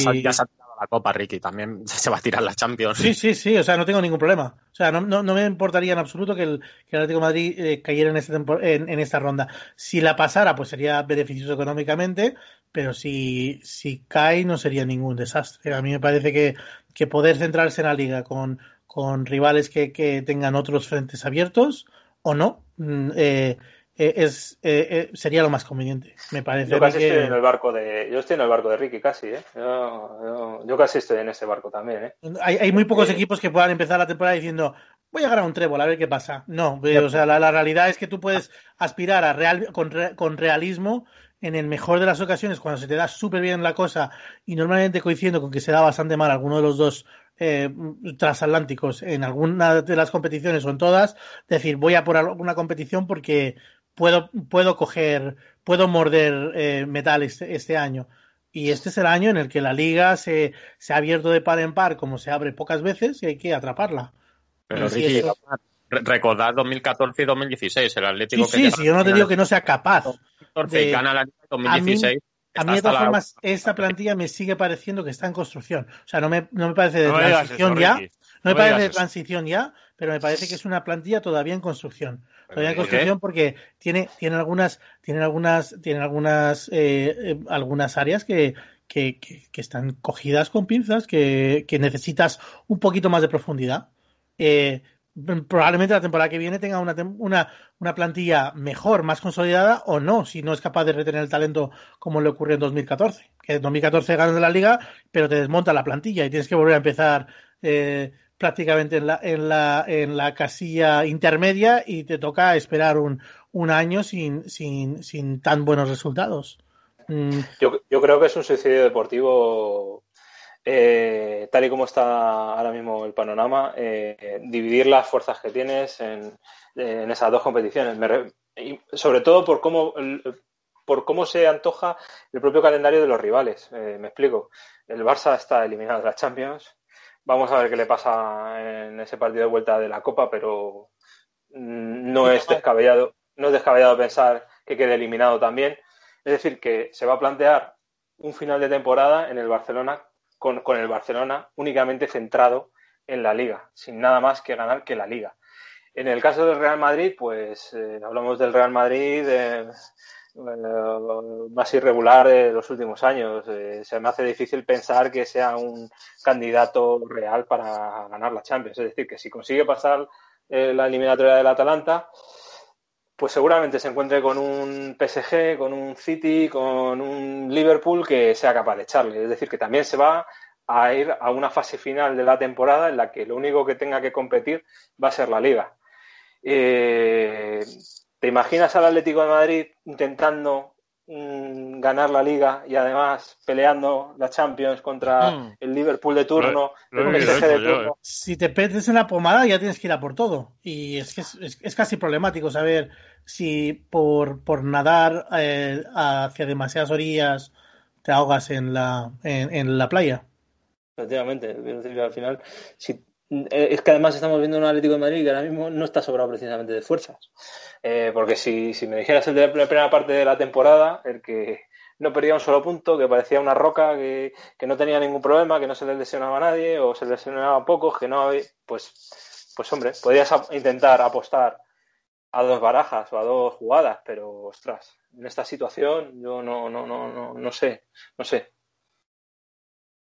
la Copa, Ricky. También se va a tirar la Champions. Sí, sí, sí. O sea, no tengo ningún problema. O sea, no, no, me importaría en absoluto que el, Atlético Madrid eh, cayera en, este en, en, esta ronda. Si la pasara, pues sería beneficioso económicamente, pero si, si cae, no sería ningún desastre. A mí me parece que, que poder centrarse en la liga con, con rivales que, que tengan otros frentes abiertos o no, mm, eh, eh, es, eh, eh, sería lo más conveniente, me parece. Yo casi estoy en el barco de, yo estoy en el barco de Ricky casi, ¿eh? Yo, casi estoy en ese barco también, ¿eh? Hay, hay muy pocos equipos que puedan empezar la temporada diciendo voy a ganar un trébol, a ver qué pasa. No, o sea, la, realidad es que tú puedes aspirar a real, con, con realismo en el mejor de las ocasiones, cuando se te da súper bien la cosa y normalmente coincidiendo con que se da bastante mal alguno de los dos eh, transatlánticos en alguna de las competiciones o en todas, decir, voy a por alguna competición porque puedo, puedo coger, puedo morder eh, metal este, este, año. Y este es el año en el que la liga se, se, ha abierto de par en par, como se abre pocas veces, y hay que atraparla. Pero Ricky, recordad 2014 y 2016, el Atlético sí, Sí, sí, yo no te digo que no sea capaz. de... gana la 2016. A mí, de todas formas, esta plantilla me sigue pareciendo que está en construcción. O sea, no me, no me parece de transición ya. No me parece de transición ya, pero me parece que es una plantilla todavía en construcción. Todavía en construcción porque tiene, tiene algunas, tiene algunas, tiene algunas, eh, eh, algunas áreas que, que, que, están cogidas con pinzas, que, que, necesitas un poquito más de profundidad. Eh, probablemente la temporada que viene tenga una, una, una, plantilla mejor, más consolidada o no, si no es capaz de retener el talento como le ocurrió en 2014. Que en 2014 ganas de la liga, pero te desmonta la plantilla y tienes que volver a empezar eh, prácticamente en la, en la, en la casilla intermedia y te toca esperar un, un año sin, sin, sin tan buenos resultados. Mm. Yo, yo, creo que es un suicidio deportivo, eh, tal y como está ahora mismo el panorama, eh, dividir las fuerzas que tienes en, en esas dos competiciones. y sobre todo por cómo, por cómo se antoja el propio calendario de los rivales. Eh, me explico. El Barça está eliminado de la Champions, Vamos a ver qué le pasa en ese partido de vuelta de la Copa, pero no es descabellado, no es descabellado pensar que quede eliminado también. Es decir, que se va a plantear un final de temporada en el Barcelona con, el Barcelona únicamente centrado en la liga, sin nada más que ganar que la liga. En el caso del Real Madrid, pues eh, hablamos del Real Madrid, eh, más irregular de los últimos años. Eh, se me hace difícil pensar que sea un candidato real para ganar la Champions. Es decir, que si consigue pasar eh, la eliminatoria del Atalanta, pues seguramente se encuentre con un PSG, con un City, con un Liverpool que sea capaz de echarle. Es decir, que también se va a ir a una fase final de la temporada en la que lo único que tenga que competir va a ser la liga. Eh, ¿Te imaginas al Atlético de Madrid intentando mm, ganar la liga y además peleando la Champions contra mm. el Liverpool de turno, Si te petes en la pomada ya tienes que ir a por todo. Y es que es, casi problemático saber si por, por nadar eh, hacia demasiadas orillas te ahogas en la, en, la playa. Efectivamente, al final, si es que además estamos viendo un Atlético de Madrid que ahora mismo no está sobrado precisamente de fuerzas. Eh, porque si, me dijeras el de la primera parte de la temporada, el que no perdía un solo punto, que parecía una roca, que, no tenía ningún problema, que no se le lesionaba a nadie o se le lesionaba a pocos, que no había, pues, pues hombre, podrías intentar apostar a dos barajas o a dos jugadas, pero ostras, en esta situación yo no, no, no, no, no sé, no sé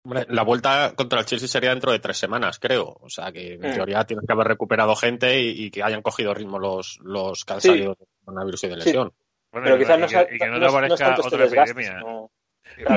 la vuelta contra el Chelsea sería dentro de tres semanas, creo. O sea que en mm. teoría tienen que haber recuperado gente y, que hayan cogido ritmo los, los cansados de coronavirus y de lesión. pero quizás no, y que no te aparezca otra epidemia.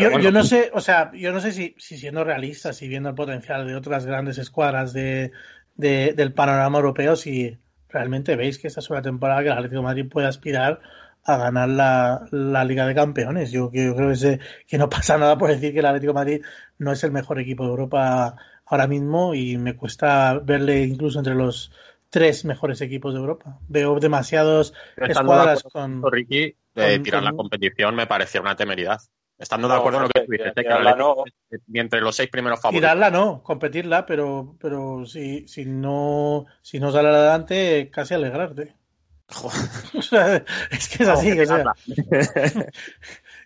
yo, no sé, o sea, yo no sé si, si, siendo realistas y viendo el potencial de otras grandes escuadras de, del panorama europeo, si realmente veis que esta es una temporada que el Atlético de Madrid puede aspirar a ganar la, Liga de Campeones. Yo, creo que, que, no pasa nada por decir que el Atlético de Madrid no es el mejor equipo de Europa ahora mismo y me cuesta verle incluso entre los tres mejores equipos de Europa. Veo demasiados escuadras con... Ricky, de tirar la competición me parecía una temeridad. Estando de acuerdo en lo que tú dices, que entre los seis primeros favoritos. Tirarla no, competirla, pero, pero si, si, no, si no sale adelante, casi alegrarte. es que es así.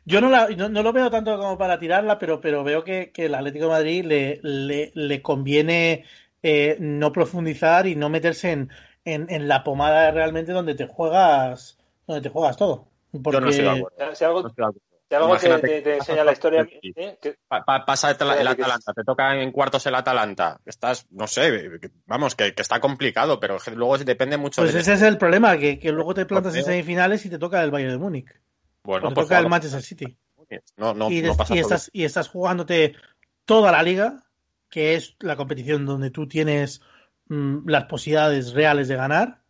yo no, la, no, lo veo tanto como para tirarla, pero, pero veo que, que el Atlético de Madrid le, le, le conviene eh, no profundizar y no meterse en, en, en, la pomada realmente donde te juegas donde te juegas todo. Porque... Yo no estoy de acuerdo. Si algo, algo te, te, enseña la historia. ¿eh? pasa el, Atalanta, te toca en cuartos el Atalanta. Estás, no sé, vamos, que, está complicado, pero luego depende mucho. Pues ese es el problema, que, luego te plantas en semifinales y te toca el Bayern de Múnich. Bueno, te pues toca el Manchester City. No, no, y, pasa y estás, y estás jugándote toda la liga, que es la competición donde tú tienes mm, las posibilidades reales de ganar.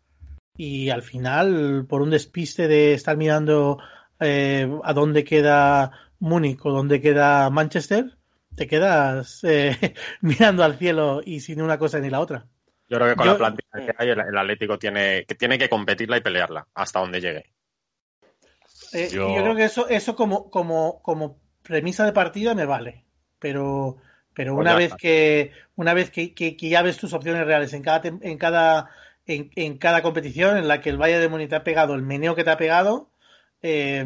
Y al final, por un despiste de estar mirando eh, a dónde queda Múnich o dónde queda Manchester, te quedas eh, mirando al cielo y sin una cosa ni la otra. Yo creo que con la plantilla que hay, el, Atlético tiene que, tiene que competirla y pelearla hasta donde llegue. Eh, yo... creo que eso, eso como, como, como premisa de partida me vale. Pero, pero pues una, vez que, una vez que, que, ya ves tus opciones reales en cada, en cada, en, en cada competición en la que el Valle de Múnich te ha pegado el meneo que te ha pegado, eh,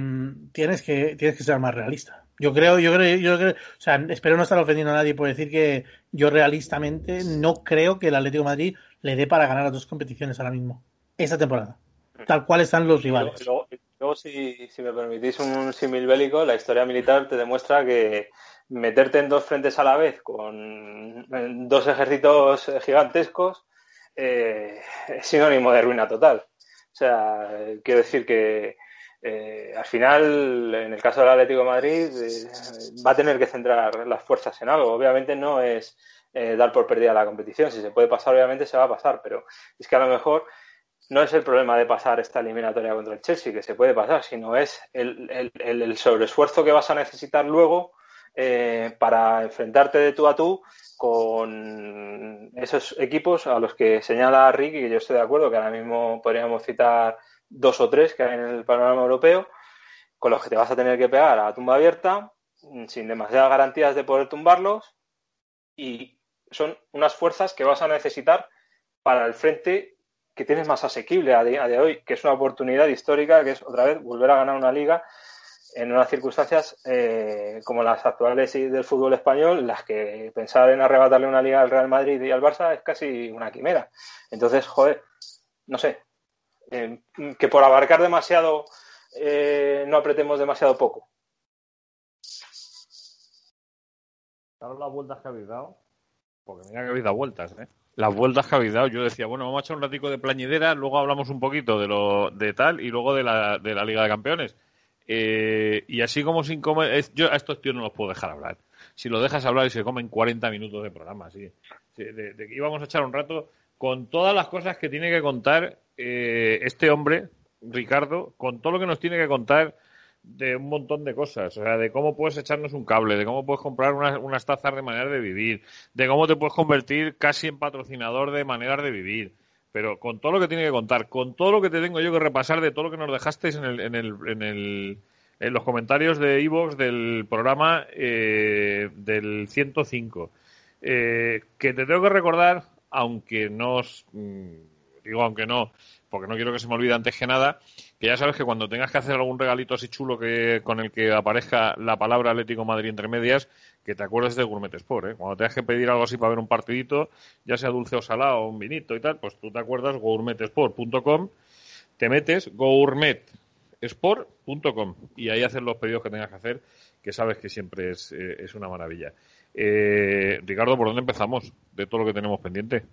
tienes, que, tienes que ser más realista. Yo creo, yo creo, yo creo, o sea, espero no estar ofendiendo a nadie por decir que yo realistamente no creo que el Atlético de Madrid le dé para ganar las dos competiciones ahora mismo, esta temporada, tal cual están los rivales. Luego, si, si, me permitís un símil bélico, la historia militar te demuestra que meterte en dos frentes a la vez con dos ejércitos gigantescos eh, es sinónimo de ruina total. O sea, quiero decir que eh, al final, en el caso del Atlético de Madrid, eh, va a tener que centrar las fuerzas en algo. Obviamente no es eh, dar por perdida la competición. Si se puede pasar, obviamente se va a pasar, pero es que a lo mejor no es el problema de pasar esta eliminatoria contra el Chelsea, que se puede pasar, sino es el, el, sobreesfuerzo que vas a necesitar luego para enfrentarte de tú a tú con esos equipos a los que señala Ricky, que yo estoy de acuerdo, que ahora mismo podríamos citar dos o tres que hay en el panorama europeo, con los que te vas a tener que pegar a tumba abierta, mm, sin demasiadas garantías de poder tumbarlos, y son unas fuerzas que vas a necesitar para el frente que tienes más asequible a día de hoy, que es una oportunidad histórica, que es otra vez volver a ganar una liga en unas circunstancias eh, como las actuales del fútbol español, las que pensar en arrebatarle una liga al Real Madrid y al Barça es casi una quimera. Entonces, joder, no sé, que por abarcar demasiado eh, no apretemos demasiado poco. Ahora las vueltas que habéis dado, porque mira que habéis dado vueltas, ¿eh? Las vueltas que habéis dado, yo decía, bueno, vamos a echar un ratico de plañidera, luego hablamos un poquito de lo de tal y luego de la, de la Liga de Campeones. Eh, y así como sin comer, yo a estos tíos no los puedo dejar hablar. Si lo dejas hablar y se comen 40 minutos de programa, sí. de, íbamos a echar un rato con todas las cosas que tiene que contar eh, este hombre, Ricardo, con todo lo que nos tiene que contar de un montón de cosas, o sea, de cómo puedes echarnos un cable, de cómo puedes comprar unas, tazas de maneras de vivir, de cómo te puedes convertir casi en patrocinador de maneras de vivir, pero con todo lo que tiene que contar, con todo lo que te tengo yo que repasar de todo lo que nos dejasteis en el, en el, en el en los comentarios de Evox del programa eh, del 105, eh, que te tengo que recordar, aunque no, mm, digo aunque no, porque no quiero que se me olvide antes que nada, que ya sabes que cuando tengas que hacer algún regalito así chulo que con el que aparezca la palabra Atlético Madrid entre medias, que te acuerdes de Gourmet Sport, ¿eh? Cuando tengas que pedir algo así para ver un partidito, ya sea dulce o salado un vinito y tal, pues tú te acuerdas gourmetesport.com, te metes gourmetsport.com y ahí haces los pedidos que tengas que hacer, que sabes que siempre es, eh, es una maravilla. Eh, Ricardo, ¿por dónde empezamos de todo lo que tenemos pendiente?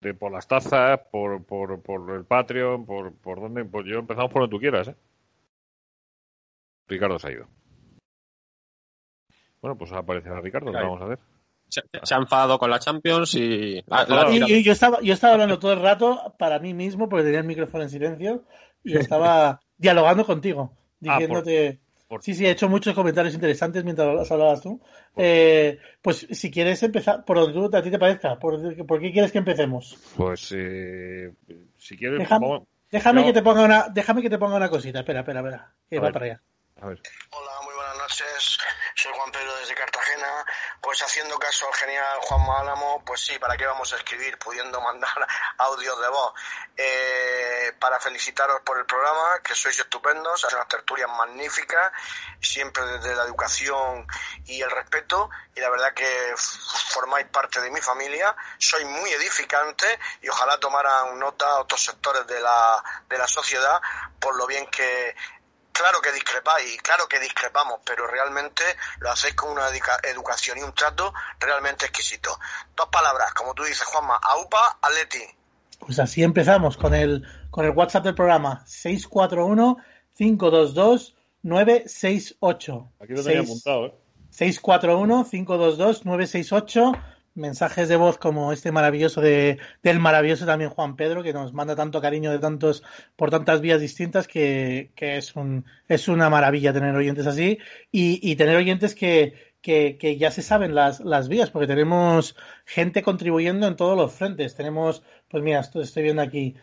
de, por las tazas, por, por, por el Patreon, por, por donde, pues yo empezamos por donde tú quieras, ¿eh? Ricardo se ha ido. Bueno, pues aparecerá Ricardo, ¿qué vamos a ver? Se, ha enfadado con la Champions y... Ah, yo, estaba, yo estaba hablando todo el rato para mí mismo, porque tenía el micrófono en silencio, y estaba dialogando contigo, ah, diciéndote... Sí, sí, he hecho muchos comentarios interesantes mientras hablabas tú. Eh, pues si quieres empezar, por donde tú, a ti te parezca, ¿por, qué quieres que empecemos? Pues eh, si quieres... Déjame, que te ponga una, déjame que te ponga una cosita, espera, espera, espera, que va para allá. A ver. Hola, noches. Soy Juan Pedro desde Cartagena. Pues haciendo caso al genial Juan Álamo, pues sí, ¿para qué vamos a escribir pudiendo mandar audios de voz? Eh, para felicitaros por el programa, que sois estupendos, hacéis unas tertulias magníficas, siempre desde la educación y el respeto, y la verdad que formáis parte de mi familia, sois muy edificantes y ojalá tomaran nota otros sectores de la, de la sociedad por lo bien que claro que discrepáis, claro que discrepamos, pero realmente lo hacéis con una educación y un trato realmente exquisito. Dos palabras, como tú dices, Juanma, AUPA, Atleti. Pues así empezamos con el, con el WhatsApp del programa, 641-522-968. Aquí lo tenía apuntado, ¿eh? 641-522-968 mensajes de voz como este maravilloso de, del maravilloso también Juan Pedro, que nos manda tanto cariño de tantos, por tantas vías distintas, que, que es un, es una maravilla tener oyentes así, y, y tener oyentes que, que, que, ya se saben las, las vías, porque tenemos gente contribuyendo en todos los frentes. Tenemos, pues mira, esto estoy viendo aquí,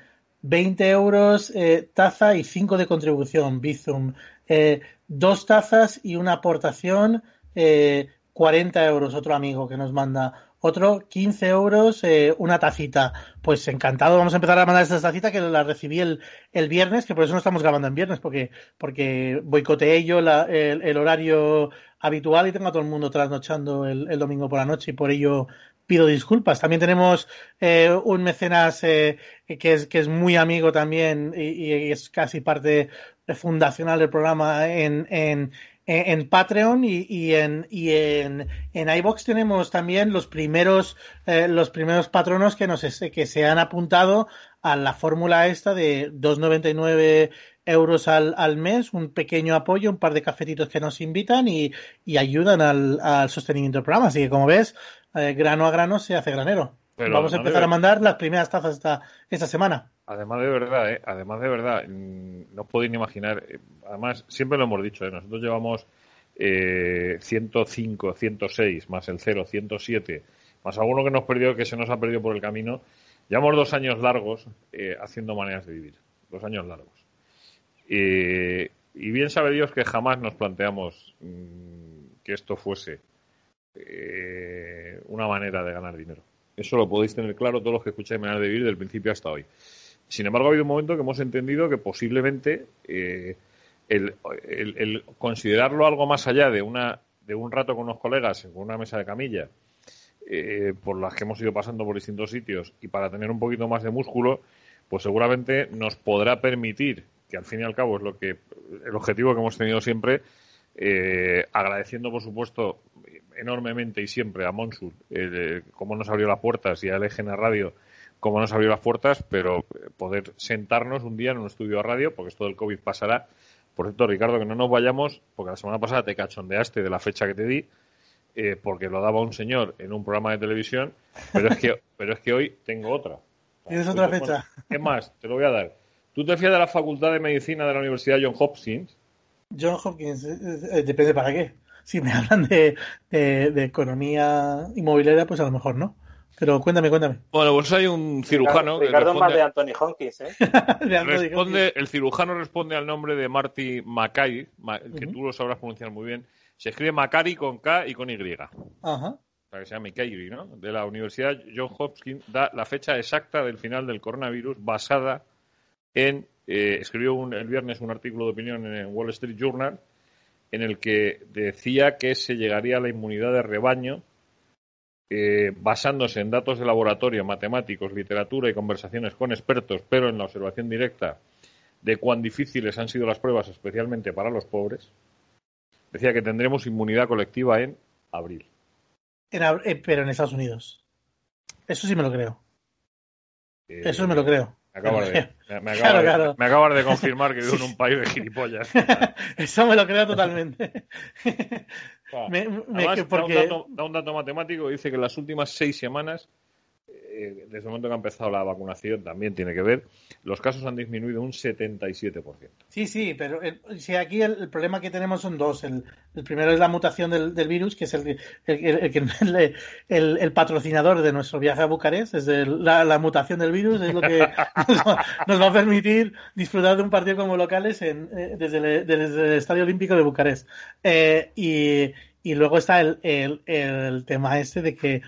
20 euros eh, taza y 5 de contribución, Bizum. Eh, dos tazas y una aportación, eh, 40 euros, otro amigo que nos manda otro 15 euros, eh, una tacita. Pues encantado, vamos a empezar a mandar esta tacita que la recibí el, el viernes, que por eso no estamos grabando en viernes, porque, porque boicoteé yo el, horario habitual y tengo a todo el mundo trasnochando el, el, domingo por la noche y por ello pido disculpas. También tenemos eh, un mecenas eh, que, es, que es muy amigo también y, y es casi parte fundacional del programa en, en, en Patreon y, y, en y en, en iBox tenemos también los primeros eh, los primeros patronos que nos que se han apuntado a la fórmula esta de 2.99 euros al, al mes, un pequeño apoyo, un par de cafetitos que nos invitan y, y ayudan al, al, sostenimiento del programa. Así que como ves, eh, grano a grano se hace granero. Vamos a empezar a mandar las primeras tazas esta, esta semana. Además de verdad, ¿eh? además de verdad, mm, no os podéis ni imaginar. Eh, además, siempre lo hemos dicho, ¿eh? nosotros llevamos eh, 105, 106, más el 0, 107, más alguno que nos perdió, que se nos ha perdido por el camino. Llevamos dos años largos eh, haciendo maneras de vivir, dos años largos. y bien sabe Dios que jamás nos planteamos mm, que esto fuese una manera de ganar dinero. Eso lo podéis tener claro todos los que escucháis Maneras de Vivir del principio hasta hoy. Sin embargo, ha habido un momento que hemos entendido que posiblemente eh, el, considerarlo algo más allá de, una, de un rato con unos colegas en una mesa de camilla, eh, por las que hemos ido pasando por distintos sitios, y para tener un poquito más de músculo, pues seguramente nos podrá permitir que al fin y al cabo es lo que el objetivo que hemos tenido siempre, eh, agradeciendo por supuesto enormemente y siempre a Monsur eh, cómo nos abrió las puertas y a LGN Radio cómo nos abrió las puertas, pero poder sentarnos un día en un estudio de radio, porque esto del COVID pasará. Por cierto, Ricardo, que no nos vayamos, porque la semana pasada te cachondeaste de la fecha que te di, eh, porque lo daba un señor en un programa de televisión, pero es que, pero es que hoy tengo otra. ¿Tienes otra fecha? ¿Qué más? Te lo voy a dar. ¿Tú te fías de la Facultad de Medicina de la Universidad John Hopkins? John Hopkins, eh, eh, depende para qué. Si me hablan de, de, economía inmobiliaria, pues a lo mejor no. Pero cuéntame, cuéntame. Bueno, pues hay un cirujano. Ricardo, más de Anthony Hopkins, ¿eh? responde, el cirujano responde al nombre de Marty Mackay, que tú lo sabrás pronunciar muy bien. Se escribe Macari con K y con Y. Ajá. Para que se llame Macquarie, ¿no? De la Universidad John Hopkins da la fecha exacta del final del coronavirus basada en. Eh, escribió el viernes un artículo de opinión en el Wall Street Journal en el que decía que se llegaría a la inmunidad de rebaño eh, basándose en datos de laboratorio, matemáticos, literatura y conversaciones con expertos, pero en la observación directa de cuán difíciles han sido las pruebas, especialmente para los pobres, decía que tendremos inmunidad colectiva en abril. Eh, pero en Estados Unidos. Eso sí me lo creo. Eh, Eso me lo creo. Me acabas, de, me, de, confirmar que vivo en un país de gilipollas. Eso me lo creo totalmente. porque... da, un dato, matemático, dice que en las últimas seis semanas eh, desde el momento que ha empezado la vacunación también tiene que ver, los casos han disminuido un 77%. Sí, sí, pero si aquí el, problema que tenemos son dos. El, primero es la mutación del, virus, que es el, el, patrocinador de nuestro viaje a Bucarest. Es la, mutación del virus, es lo que nos, va a permitir disfrutar de un partido como locales en, eh, desde, el, Estadio Olímpico de Bucarest. Eh, y, y luego está el tema este de que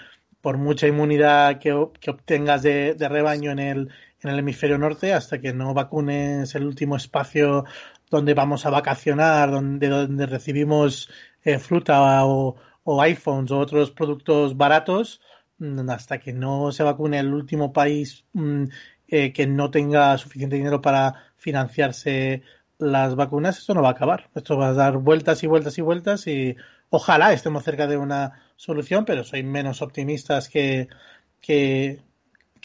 por mucha inmunidad que, obtengas de, rebaño en el, en el hemisferio norte, hasta que no vacunes el último espacio donde vamos a vacacionar, donde, donde recibimos eh, fruta o, iPhones o otros productos baratos, mm, hasta que no se vacune el último país mm, eh, que no tenga suficiente dinero para financiarse las vacunas, esto no va a acabar. Esto va a dar vueltas y vueltas y vueltas y ojalá estemos cerca de una solución, pero soy menos optimistas que, que,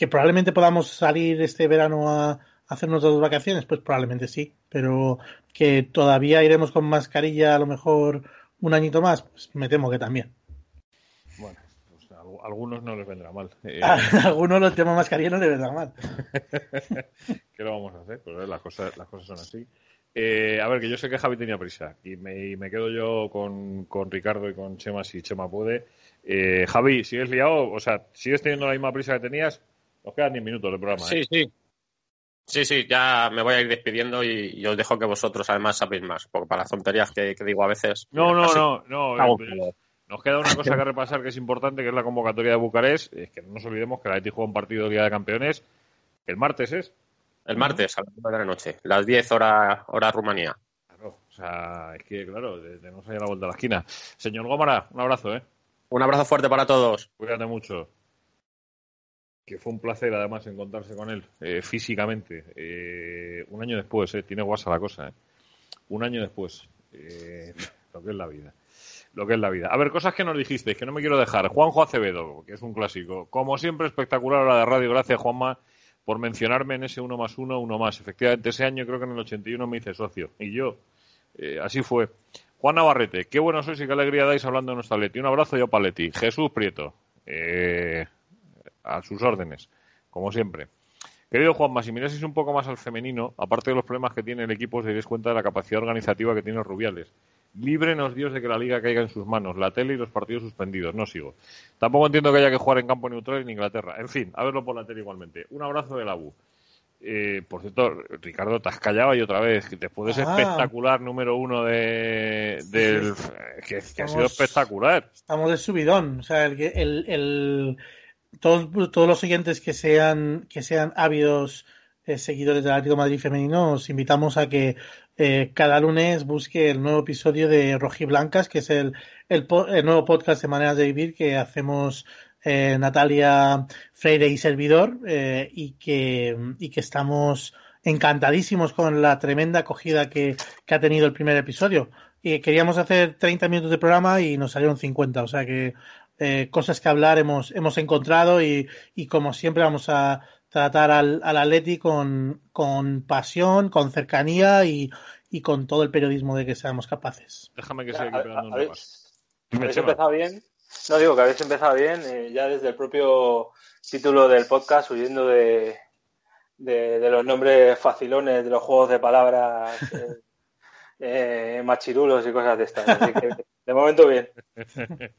probablemente podamos salir este verano a, hacernos dos vacaciones, pues probablemente sí, pero que todavía iremos con mascarilla a lo mejor un añito más, pues me temo que también. Bueno, pues a algunos no les vendrá mal. Eh, a algunos los temas mascarilla no les vendrá mal. ¿Qué lo vamos a hacer? Pues las cosas, las cosas son así. Eh, a ver, que yo sé que Javi tenía prisa y me, quedo yo con, Ricardo y con Chema si Chema puede. Eh, Javi, ¿sigues liado? O sea, ¿sigues teniendo la misma prisa que tenías? Nos quedan 10 minutos de programa. Sí, ¿eh? sí. Sí, sí, ya me voy a ir despidiendo y, os dejo que vosotros además sabéis más, porque para las tonterías que, digo a veces. No, no, no, no. nos queda una cosa que repasar que es importante, que es la convocatoria de Bucarest. Es que no nos olvidemos que la ETI juega un partido de Liga de Campeones. El martes es. El martes a las 9 de la noche, las 10 horas hora Rumanía. Claro, o sea, es que, claro, tenemos ahí a la vuelta de la esquina. Señor Gómara, un abrazo, ¿eh? Un abrazo fuerte para todos. Cuídate mucho. Que fue un placer, además, encontrarse con él eh, físicamente. Eh, un año después, ¿eh? Tiene guasa la cosa, ¿eh? Un año después. Eh, lo que es la vida. Lo que es la vida. A ver, cosas que nos dijisteis, que no me quiero dejar. Juanjo Acevedo, que es un clásico. Como siempre, espectacular hora de radio. Gracias, Juanma por mencionarme en ese uno más uno, uno más. Efectivamente, ese año creo que en el 81 me hice socio. Y yo, eh, así fue. Juan Navarrete, qué bueno sois y qué alegría dais hablando de nuestra Leti. Un abrazo yo Paletti. Jesús Prieto, eh, a sus órdenes, como siempre. Querido Juanma, si miraseis un poco más al femenino, aparte de los problemas que tiene el equipo, os daréis cuenta de la capacidad organizativa que tiene Rubiales. Líbrenos Dios de que la liga caiga en sus manos, la tele y los partidos suspendidos. No sigo. Tampoco entiendo que haya que jugar en campo neutral en Inglaterra. En fin, a verlo por la tele igualmente. Un abrazo de la U. Eh, por cierto, Ricardo, te has callado y otra vez. Después de ese ah. espectacular número uno de, del. Que, ha sido espectacular. Estamos de subidón. O sea, el, el, el todos, todos los siguientes que sean, que sean ávidos eh, seguidores del Atlético Madrid femenino, os invitamos a que eh, cada lunes busque el nuevo episodio de Rojiblancas, que es el, el, nuevo podcast de Maneras de Vivir que hacemos eh, Natalia Freire y servidor y, que, y que estamos encantadísimos con la tremenda acogida que, que ha tenido el primer episodio. Y queríamos hacer 30 minutos de programa y nos salieron 50, o sea que eh, cosas que hablar hemos, hemos encontrado y, y como siempre vamos a tratar al, al Atleti con, con pasión, con cercanía y, y con todo el periodismo de que seamos capaces. Déjame que siga pegando un ¿Habéis, ¿habéis empezado bien? No digo que habéis empezado bien, eh, ya desde el propio título del podcast, huyendo de, de, de, los nombres facilones, de los juegos de palabras eh, eh, machirulos y cosas de estas. Así que de momento bien.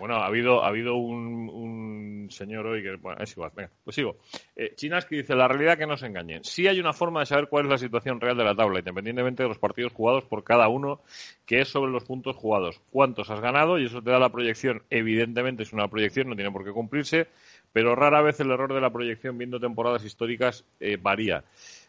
bueno, ha habido, ha habido un, un señor hoy que, bueno, es igual, venga, pues sigo. Eh, Chinaski dice, la realidad que no se engañen. Sí hay una forma de saber cuál es la situación real de la tabla, independientemente de los partidos jugados por cada uno, que es sobre los puntos jugados. ¿Cuántos has ganado? Y eso te da la proyección. Evidentemente es una proyección, no tiene por qué cumplirse, pero rara vez el error de la proyección viendo temporadas históricas eh, varía.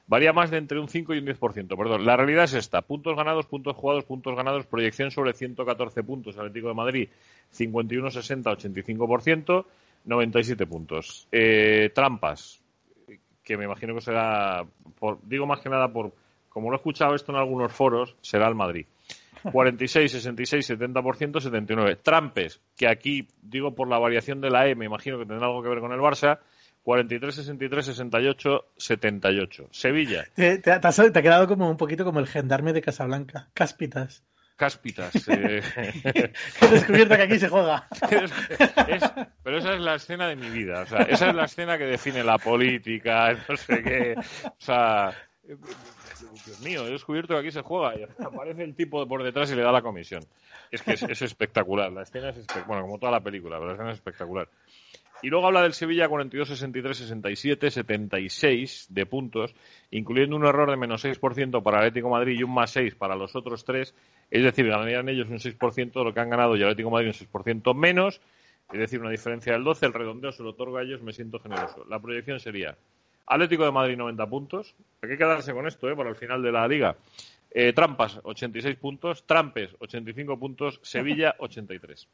Varía más de entre un 5 y un 10%. Perdón, la realidad es esta. Puntos ganados, puntos jugados, puntos ganados, proyección sobre 114 puntos. Atlético de Madrid, 51, 60, 85%, 97 puntos. Eh, trampas, que me imagino que será, por, digo más que nada por, como lo he escuchado esto en algunos foros, será el Madrid. 46, 66, 70%, 79. Trampes, que aquí digo por la variación de la E, me imagino que tendrá algo que ver con el Barça, 43, 63, 68, 78. Sevilla. Te, te, te, has, te, ha quedado como un poquito como el gendarme de Casablanca. Cáspitas. Cáspitas. Eh... He descubierto que aquí se juega. Es, pero esa es la escena de mi vida. O sea, esa es la escena que define la política, no sé qué. O sea, Dios mío, he descubierto que aquí se juega y aparece el tipo por detrás y le da la comisión. Es que es, es espectacular. La escena es espectacular. Bueno, como toda la película, pero la escena es espectacular. Y luego habla del Sevilla 42, 63, 67, 76 de puntos, incluyendo un error de menos 6% para Atlético Madrid y un más 6 para los otros tres. Es decir, ganarían ellos un 6% de lo que han ganado y Atlético Madrid un 6% menos. Es decir, una diferencia del 12. El redondeo se lo otorgo a ellos, me siento generoso. La proyección sería Atlético de Madrid 90 puntos. Hay que quedarse con esto ¿eh? para el final de la liga. Eh, Trampas 86 puntos. Trampes 85 puntos. Sevilla 83.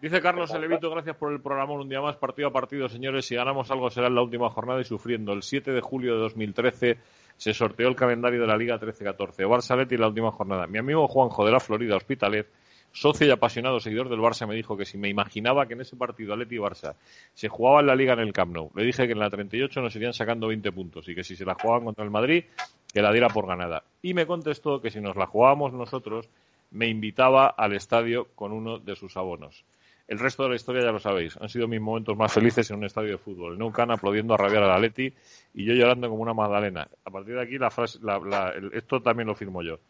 Dice Carlos Elevito, gracias por el programa un día más, partido a partido, señores. Si ganamos algo será en la última jornada y sufriendo. El 7 de julio de 2013 se sorteó el calendario de la Liga 13-14. Barça Leti la última jornada. Mi amigo Juanjo de la Florida Hospitalet, socio y apasionado seguidor del Barça, me dijo que si me imaginaba que en ese partido Atleti y Barça se jugaba en la Liga en el Camp Nou, le dije que en la 38 nos irían sacando 20 puntos y que si se la jugaban contra el Madrid, que la diera por ganada. Y me contestó que si nos la jugábamos nosotros, me invitaba al estadio con uno de sus abonos. El resto de la historia ya lo sabéis. Han sido mis momentos más felices en un estadio de fútbol. El Nou Can aplaudiendo a rabiar a la Leti y yo llorando como una magdalena. A partir de aquí, la frase, la, esto también lo firmo yo.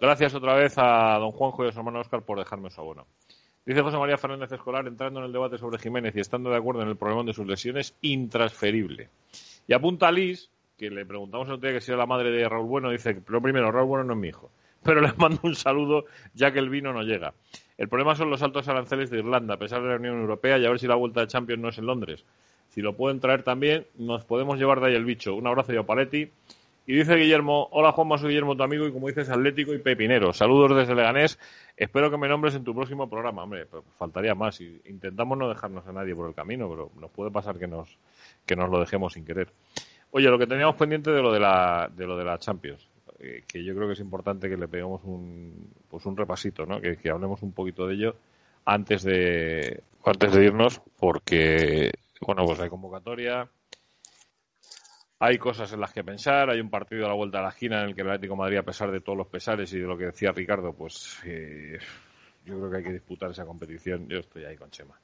Gracias otra vez a don Juanjo y a su hermano Oscar por dejarme su abono. Dice José María Fernández Escolar, entrando en el debate sobre Jiménez y estando de acuerdo en el problema de sus lesiones, intransferible. Y apunta a Liz, que le preguntamos el otro día que si era la madre de Raúl Bueno, dice pero primero, Raúl Bueno no es mi hijo. Pero le mando un saludo ya que el vino no llega. El problema son los altos aranceles de Irlanda, a pesar de la Unión Europea, y a ver si la vuelta de Champions no es en Londres. Si lo pueden traer también, nos podemos llevar de ahí el bicho. Un abrazo a Paletti. Y dice Guillermo, hola Juanma, soy Guillermo, tu amigo, y como dices, atlético y pepinero. Saludos desde Leganés. Espero que me nombres en tu próximo programa. Hombre, faltaría más. Intentamos no dejarnos a nadie por el camino, pero nos puede pasar que nos, que nos lo dejemos sin querer. Oye, lo que teníamos pendiente de lo de la, de lo de la Champions que yo creo que es importante que le peguemos un, pues un repasito, ¿no? Que, que, hablemos un poquito de ello antes de, antes de irnos, porque, bueno, pues hay convocatoria, hay cosas en las que pensar, hay un partido a la vuelta de la esquina en el que el Atlético de Madrid, a pesar de todos los pesares y de lo que decía Ricardo, pues eh, yo creo que hay que disputar esa competición. Yo estoy ahí con Chema.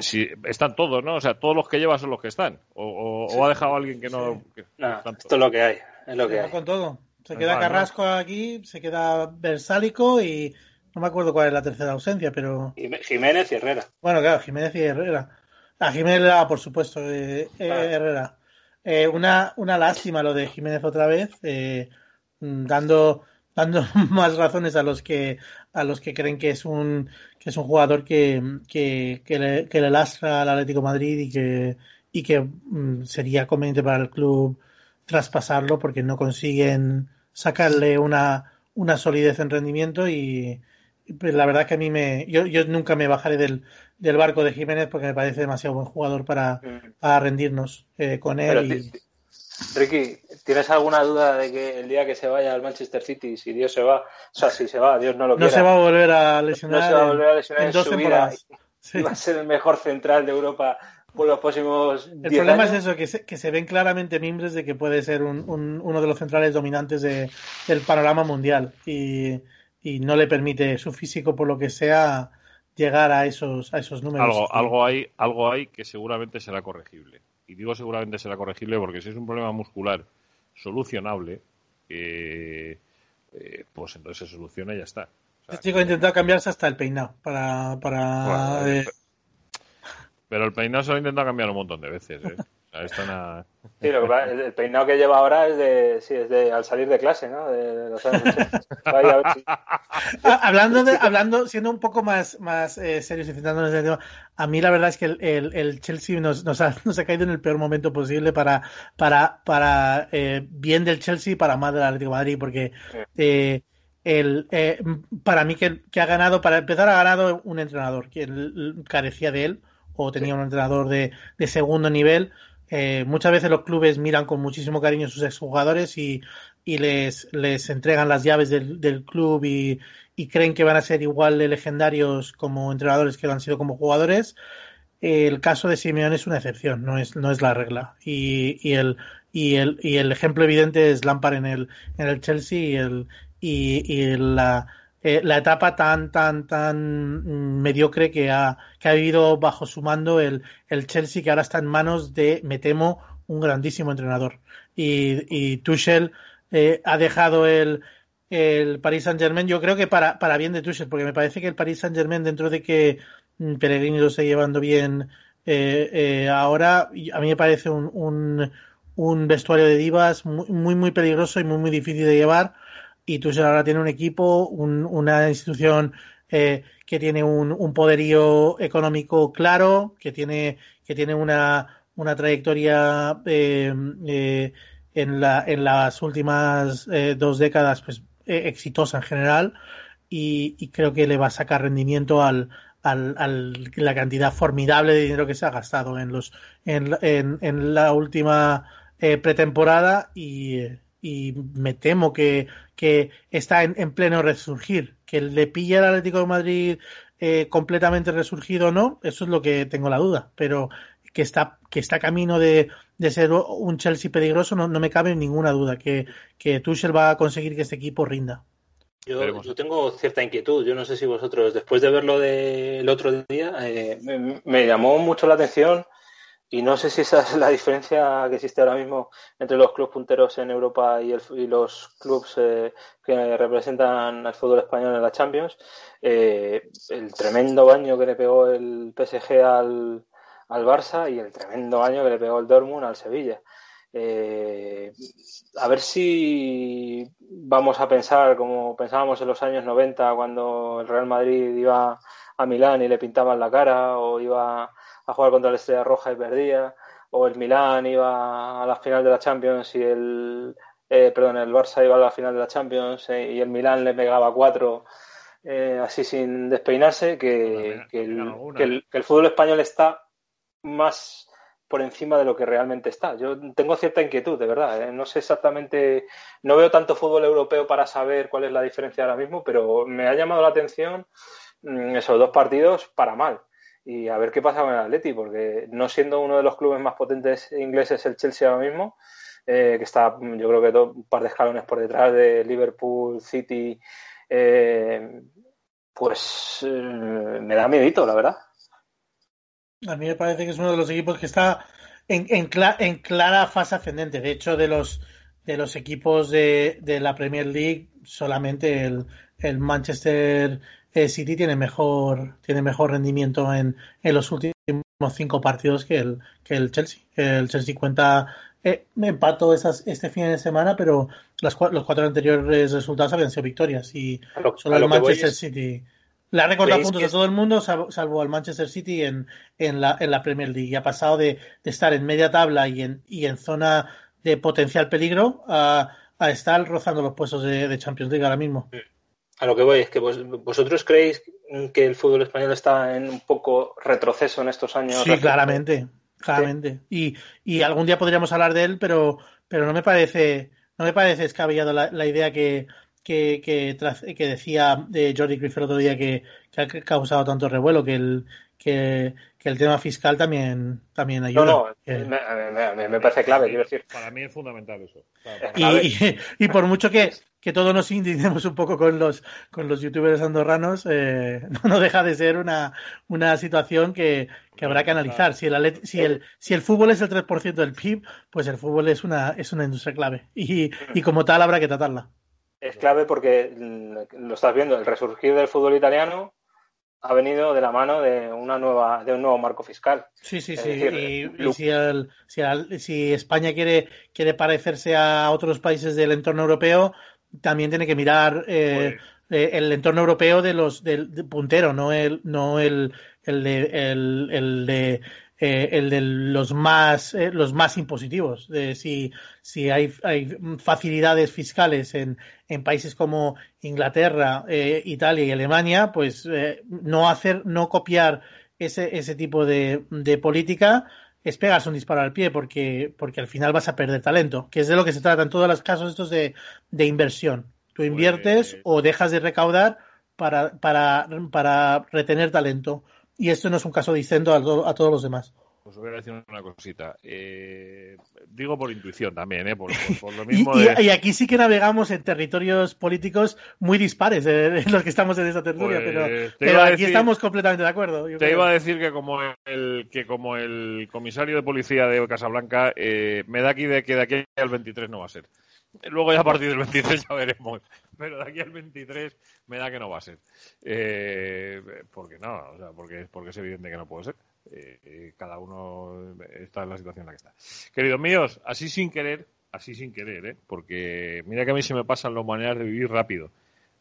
Si, están todos, ¿no? O sea, todos los que lleva son los que están. O, o, sí. o ha dejado alguien que no. Sí. Que, no esto es lo que hay. Es lo que hay. con todo. Se queda Carrasco aquí, se queda Versálico y no me acuerdo cuál es la tercera ausencia, pero. Jiménez y Herrera. Bueno, claro, Jiménez y Herrera. A Jiménez, por supuesto, eh, eh, Herrera. Eh, una, una lástima lo de Jiménez otra vez, eh, dando, dando más razones a los que a los que creen que es un que es un jugador que, que, que, le, que le lastra al Atlético Madrid y que y que mm, sería conveniente para el club traspasarlo porque no consiguen sacarle una, una solidez en rendimiento y, pues la verdad que a mí me yo, yo nunca me bajaré del, del, barco de Jiménez porque me parece demasiado buen jugador para, para rendirnos eh, con él. Y... Ricky, ¿tienes alguna duda de que el día que se vaya al Manchester City, si Dios se va, o sea, si se va, Dios no lo quiera. No se va a volver a lesionar. No se va a volver a lesionar en, su vida. Va a ser el mejor central de Europa por los próximos. El problema es eso, que se, que se ven claramente mimbres de que puede ser un, uno de los centrales dominantes de, del panorama mundial y, y, no le permite su físico, por lo que sea, llegar a esos, a esos números. Algo, algo, hay, algo hay que seguramente será corregible. Y digo seguramente será corregible porque si es un problema muscular solucionable, eh, eh, pues entonces se soluciona y ya está. O sea, este chico ha intentado cambiarse hasta el peinado para, para bueno, eh, pero el peinado se lo he intentado cambiar un montón de veces. ¿eh? O sea, esto nada... Sí, lo que pasa, el peinado que lleva ahora es de, sí, es de al salir de clase, ¿no? De, de los años si... hablando, de, hablando, siendo un poco más, más eh, serios y centrándonos en el tema, a mí la verdad es que el, el, el Chelsea nos, nos, ha, nos, ha, caído en el peor momento posible para, para, para eh, bien del Chelsea y para mal del Atlético de Madrid, porque eh, el, eh, para mí que, que, ha ganado, para empezar ha ganado un entrenador que carecía de él o tenía un entrenador de, de segundo nivel. Eh, muchas veces los clubes miran con muchísimo cariño a sus exjugadores y, y les, les entregan las llaves del, del club y, y, creen que van a ser igual de legendarios como entrenadores que lo han sido como jugadores. El caso de Simeone es una excepción, no es, no es la regla. Y, y, el, y, el, y el ejemplo evidente es Lampard en el, en el Chelsea y, el, y, y la, eh, la etapa tan, tan, tan mediocre que ha, que ha vivido bajo su mando el, el Chelsea, que ahora está en manos de, me temo, un grandísimo entrenador. Y, y Tuchel eh, ha dejado el, el Paris Saint Germain, yo creo que para, para bien de Tuchel, porque me parece que el Paris Saint Germain, dentro de que Pellegrini lo está llevando bien eh, eh, ahora, a mí me parece un, un, un vestuario de divas muy, muy, muy peligroso y muy, muy difícil de llevar y Tuchel ahora tiene un equipo, un, una institución eh, que tiene un, un, poderío económico claro, que tiene, que tiene una, una trayectoria eh, eh, en, la, en las últimas eh, dos décadas pues, exitosa en general y, y, creo que le va a sacar rendimiento al, al, al, la cantidad formidable de dinero que se ha gastado en, los, en, en, en la última pretemporada y y me temo que, que está en, en, pleno resurgir. Que le pilla al Atlético de Madrid eh, completamente resurgido o no, eso es lo que tengo la duda. Pero que está, que está camino de, de ser un Chelsea peligroso, no, no, me cabe ninguna duda que, que Tuchel va a conseguir que este equipo rinda. Yo, yo, tengo cierta inquietud. Yo no sé si vosotros, después de verlo del otro día, eh, me, me, llamó mucho la atención y no sé si esa es la diferencia que existe ahora mismo entre los clubes punteros en Europa y, los clubes eh, que representan al fútbol español en la Champions. Eh, el tremendo baño que le pegó el PSG al, al, Barça y el tremendo baño que le pegó el Dortmund al Sevilla. Eh, a ver si vamos a pensar como pensábamos en los años 90 cuando el Real Madrid iba a Milán y le pintaban la cara o iba a jugar contra la Estrella Roja y perdía, o el Milán iba a la final de la Champions y el, eh, perdón, el Barça iba a la final de la Champions eh, y el Milán le pegaba cuatro eh, así sin despeinarse, que, que, el, que, el, que el fútbol español está más por encima de lo que realmente está. Yo tengo cierta inquietud, de verdad. ¿eh? No sé exactamente, no veo tanto fútbol europeo para saber cuál es la diferencia ahora mismo, pero me ha llamado la atención mmm, esos dos partidos para mal y a ver qué pasa con el Atleti, porque no siendo uno de los clubes más potentes ingleses el Chelsea ahora mismo, eh, que está yo creo que un par de escalones por detrás de Liverpool, City, eh, pues eh, me da miedito, la verdad. A mí me parece que es uno de los equipos que está en, en, cl en clara fase ascendente. De hecho, de los de los equipos de, de la Premier League, solamente el, el Manchester eh, City tiene mejor, tiene mejor rendimiento en, en, los últimos cinco partidos que el, que el Chelsea. El Chelsea cuenta eh, empató esas, este fin de semana, pero las, los cuatro anteriores resultados habían sido victorias y lo, solo el Manchester es... City le ha recortado puntos que... a todo el mundo, salvo, salvo, al Manchester City en, en, la, en la Premier League. Y ha pasado de, de estar en media tabla y en, y en zona de potencial peligro a, a estar rozando los puestos de, de Champions League ahora mismo. Sí a lo que voy es que vos, vosotros creéis que el fútbol español está en un poco retroceso en estos años. Sí, claramente, claramente. Y, y algún día podríamos hablar de él, pero, pero no me parece, no me parece descabellado la, la idea que, que, que, que decía de Jordi Griffith el otro día que, que, ha causado tanto revuelo, que el, que, que el tema fiscal también, también ayuda. No, no, Que- me, me- me parece clave, quiero decir. Para mí es fundamental eso. O sea, para- A ver. y, y, y por mucho que, que todos nos indignemos un poco con los, con los youtubers andorranos, eh, no deja de ser una, una situación que, que habrá que analizar. Si el, si, el, si el fútbol es el 3% del PIB, pues el fútbol es una, es una industria clave. Y, y como tal habrá que tratarla. Es clave porque lo estás viendo, el resurgir del fútbol italiano ha venido de la mano de una nueva, de un nuevo marco fiscal. Sí, sí, Es sí. decir, y, y Lu- si, el- si, el- si España quiere, quiere parecerse a otros países del entorno europeo, también tiene que mirar eh, eh, el entorno europeo de los del de puntero, no el, no el, el de, el, el de eh, el de los más eh, los más impositivos. De si, si hay, hay facilidades fiscales en, en países como Inglaterra, eh, Italia y Alemania, pues eh, no hacer, no copiar ese, ese tipo de, de política es pegarse un disparo al pie porque, porque al final vas a perder talento, que es de lo que se trata en todos los casos estos de, de inversión. Tú inviertes Pues- o dejas de recaudar para, para, para retener talento. Y esto no es un caso distinto a, to- a todos los demás. Os voy a decir una cosita. Eh, digo por intuición también, ¿eh? Por, por- por lo mismo y- de... y aquí sí que navegamos en territorios políticos muy dispares, eh, en los que estamos en esta tertulia, Pues, pero, aquí decir- estamos completamente de acuerdo. Te creo. iba a decir que como el que como el comisario de policía de Casablanca eh, me da aquí de que de aquí al 23 no va a ser. Luego ya a partir del 23 ya veremos. Pero de aquí al 23 me da que no va a ser. Eh, porque no, o sea, porque, porque es evidente que no puede ser. Eh, eh, cada uno está en la situación en la que está. Queridos míos, así sin querer, así sin querer, ¿eh? porque mira que a mí se me pasan las maneras de vivir rápido.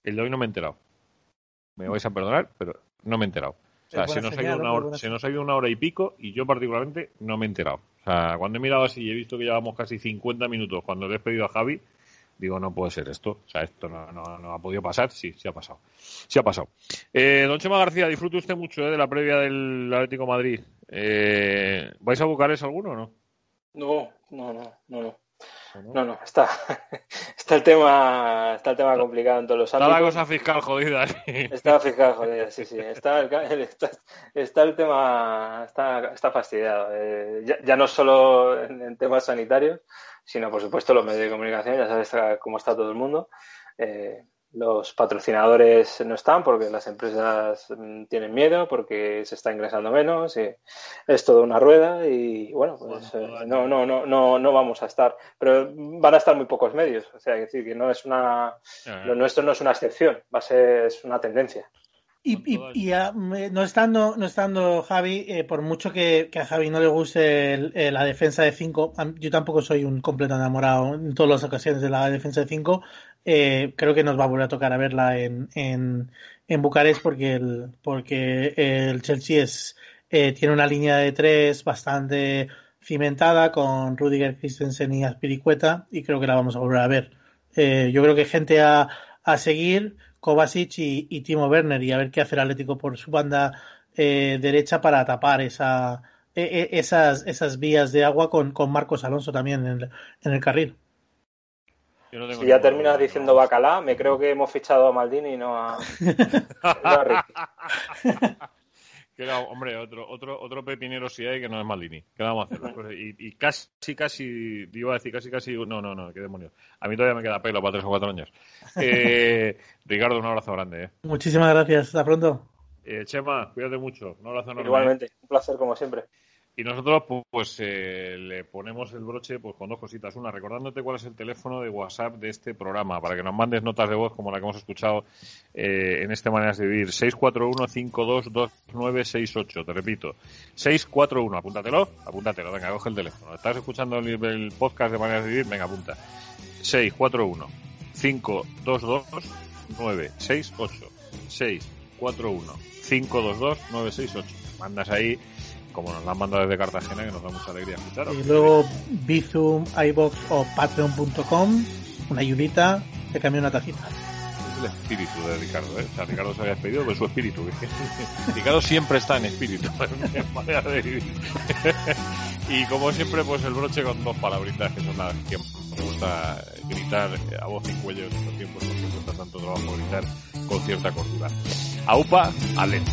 El de hoy no me he enterado. Me vais a perdonar, pero no me he enterado. O sea, se nos, ha ido una hora, se nos ha ido una hora y pico y yo particularmente no me he enterado. O sea, cuando he mirado así y he visto que llevamos casi 50 minutos cuando le he pedido a Javi, digo, no puede ser esto. O sea, esto no, no, no ha podido pasar. Sí, sí ha pasado. Sí ha pasado. Eh, don Chema García, disfrute usted mucho eh, de la previa del Atlético de Madrid. Eh, ¿Vais a Bucarest alguno o no? No, no, no, no, no. ¿O no? Está, está el tema, está el tema complicado en todos los Está la ámbitos. cosa fiscal jodida. sí. Está fijado, joder, sí, sí. Está el, está, está el tema, está, está fastidiado. Eh, ya, ya no solo en, en temas sanitarios, sino por supuesto los medios de comunicación, ya sabes eh, cómo está todo el mundo. Eh, los patrocinadores no están porque las empresas mm, tienen miedo, porque se está ingresando menos, y es toda una rueda y bueno, pues Bueno, eh, no, no, no, no, no vamos a estar, pero van a estar muy pocos medios, o sea, es decir, que no es una, lo nuestro no es una excepción, va a ser es una tendencia. Y, no estando, no estando Javi, eh, por mucho que, que a Javi no le guste el- eh, la defensa de 5, yo tampoco soy un completo enamorado en todas las ocasiones de la defensa de 5. creo que nos va a volver a tocar a verla en, en, en Bucarest porque el, porque el Chelsea es, eh, tiene una línea de tres bastante cimentada con Rudiger Christensen y Aspiricueta y creo que la vamos a volver a ver. Eh, yo creo que gente a, a seguir, Kovacic y, y Timo Werner, y a ver qué hace el Atlético por su banda eh, derecha para tapar esa, e- e- esas, esas vías de agua con, con Marcos Alonso también en el, en el carril. Yo no tengo Si ya terminas diciendo bacalá, me creo que hemos fichado a Maldini y no a, no a Ricky. Que era, hombre, otro, otro, otro pepinero si hay que no es Maldini. ¿Qué vamos a hacer? Las cosas- Y, y casi, casi, iba a decir casi, casi, no, no, no, qué demonios. A mí todavía me queda pelo para tres o cuatro años. Eh, Ricardo, un abrazo grande. Eh. Muchísimas gracias. Hasta pronto. Eh, Chema, cuídate mucho. Un abrazo enorme. Igualmente, un placer como siempre. Y nosotros, pu- pues, eh, le ponemos el broche pues con dos cositas. Una, recordándote cuál es el teléfono de WhatsApp de este programa, para que nos mandes notas de voz como la que hemos escuchado eh, en este Maneras de Vivir. 641-522968. Te repito. 641. Apúntatelo. Apúntatelo. Venga, coge el teléfono. ¿Estás escuchando el, el podcast de Maneras de Vivir? Venga, apunta. 641 522 968 641 522 968 mandas ahí como nos la han mandado desde Cartagena que nos da mucha alegría escuchar Y luego Bizum, iBox o Patreon.com, una ayudita, te cambia una tacita. es el espíritu de Ricardo ¿eh? o sea Ricardo se había despedido pero su espíritu Ricardo siempre está en espíritu en manera de vivir Y como siempre, pues el broche con dos palabritas que son las que me gusta gritar a voz y cuello en estos tiempos porque cuesta tanto trabajo gritar con cierta cordura. Aupa, alento.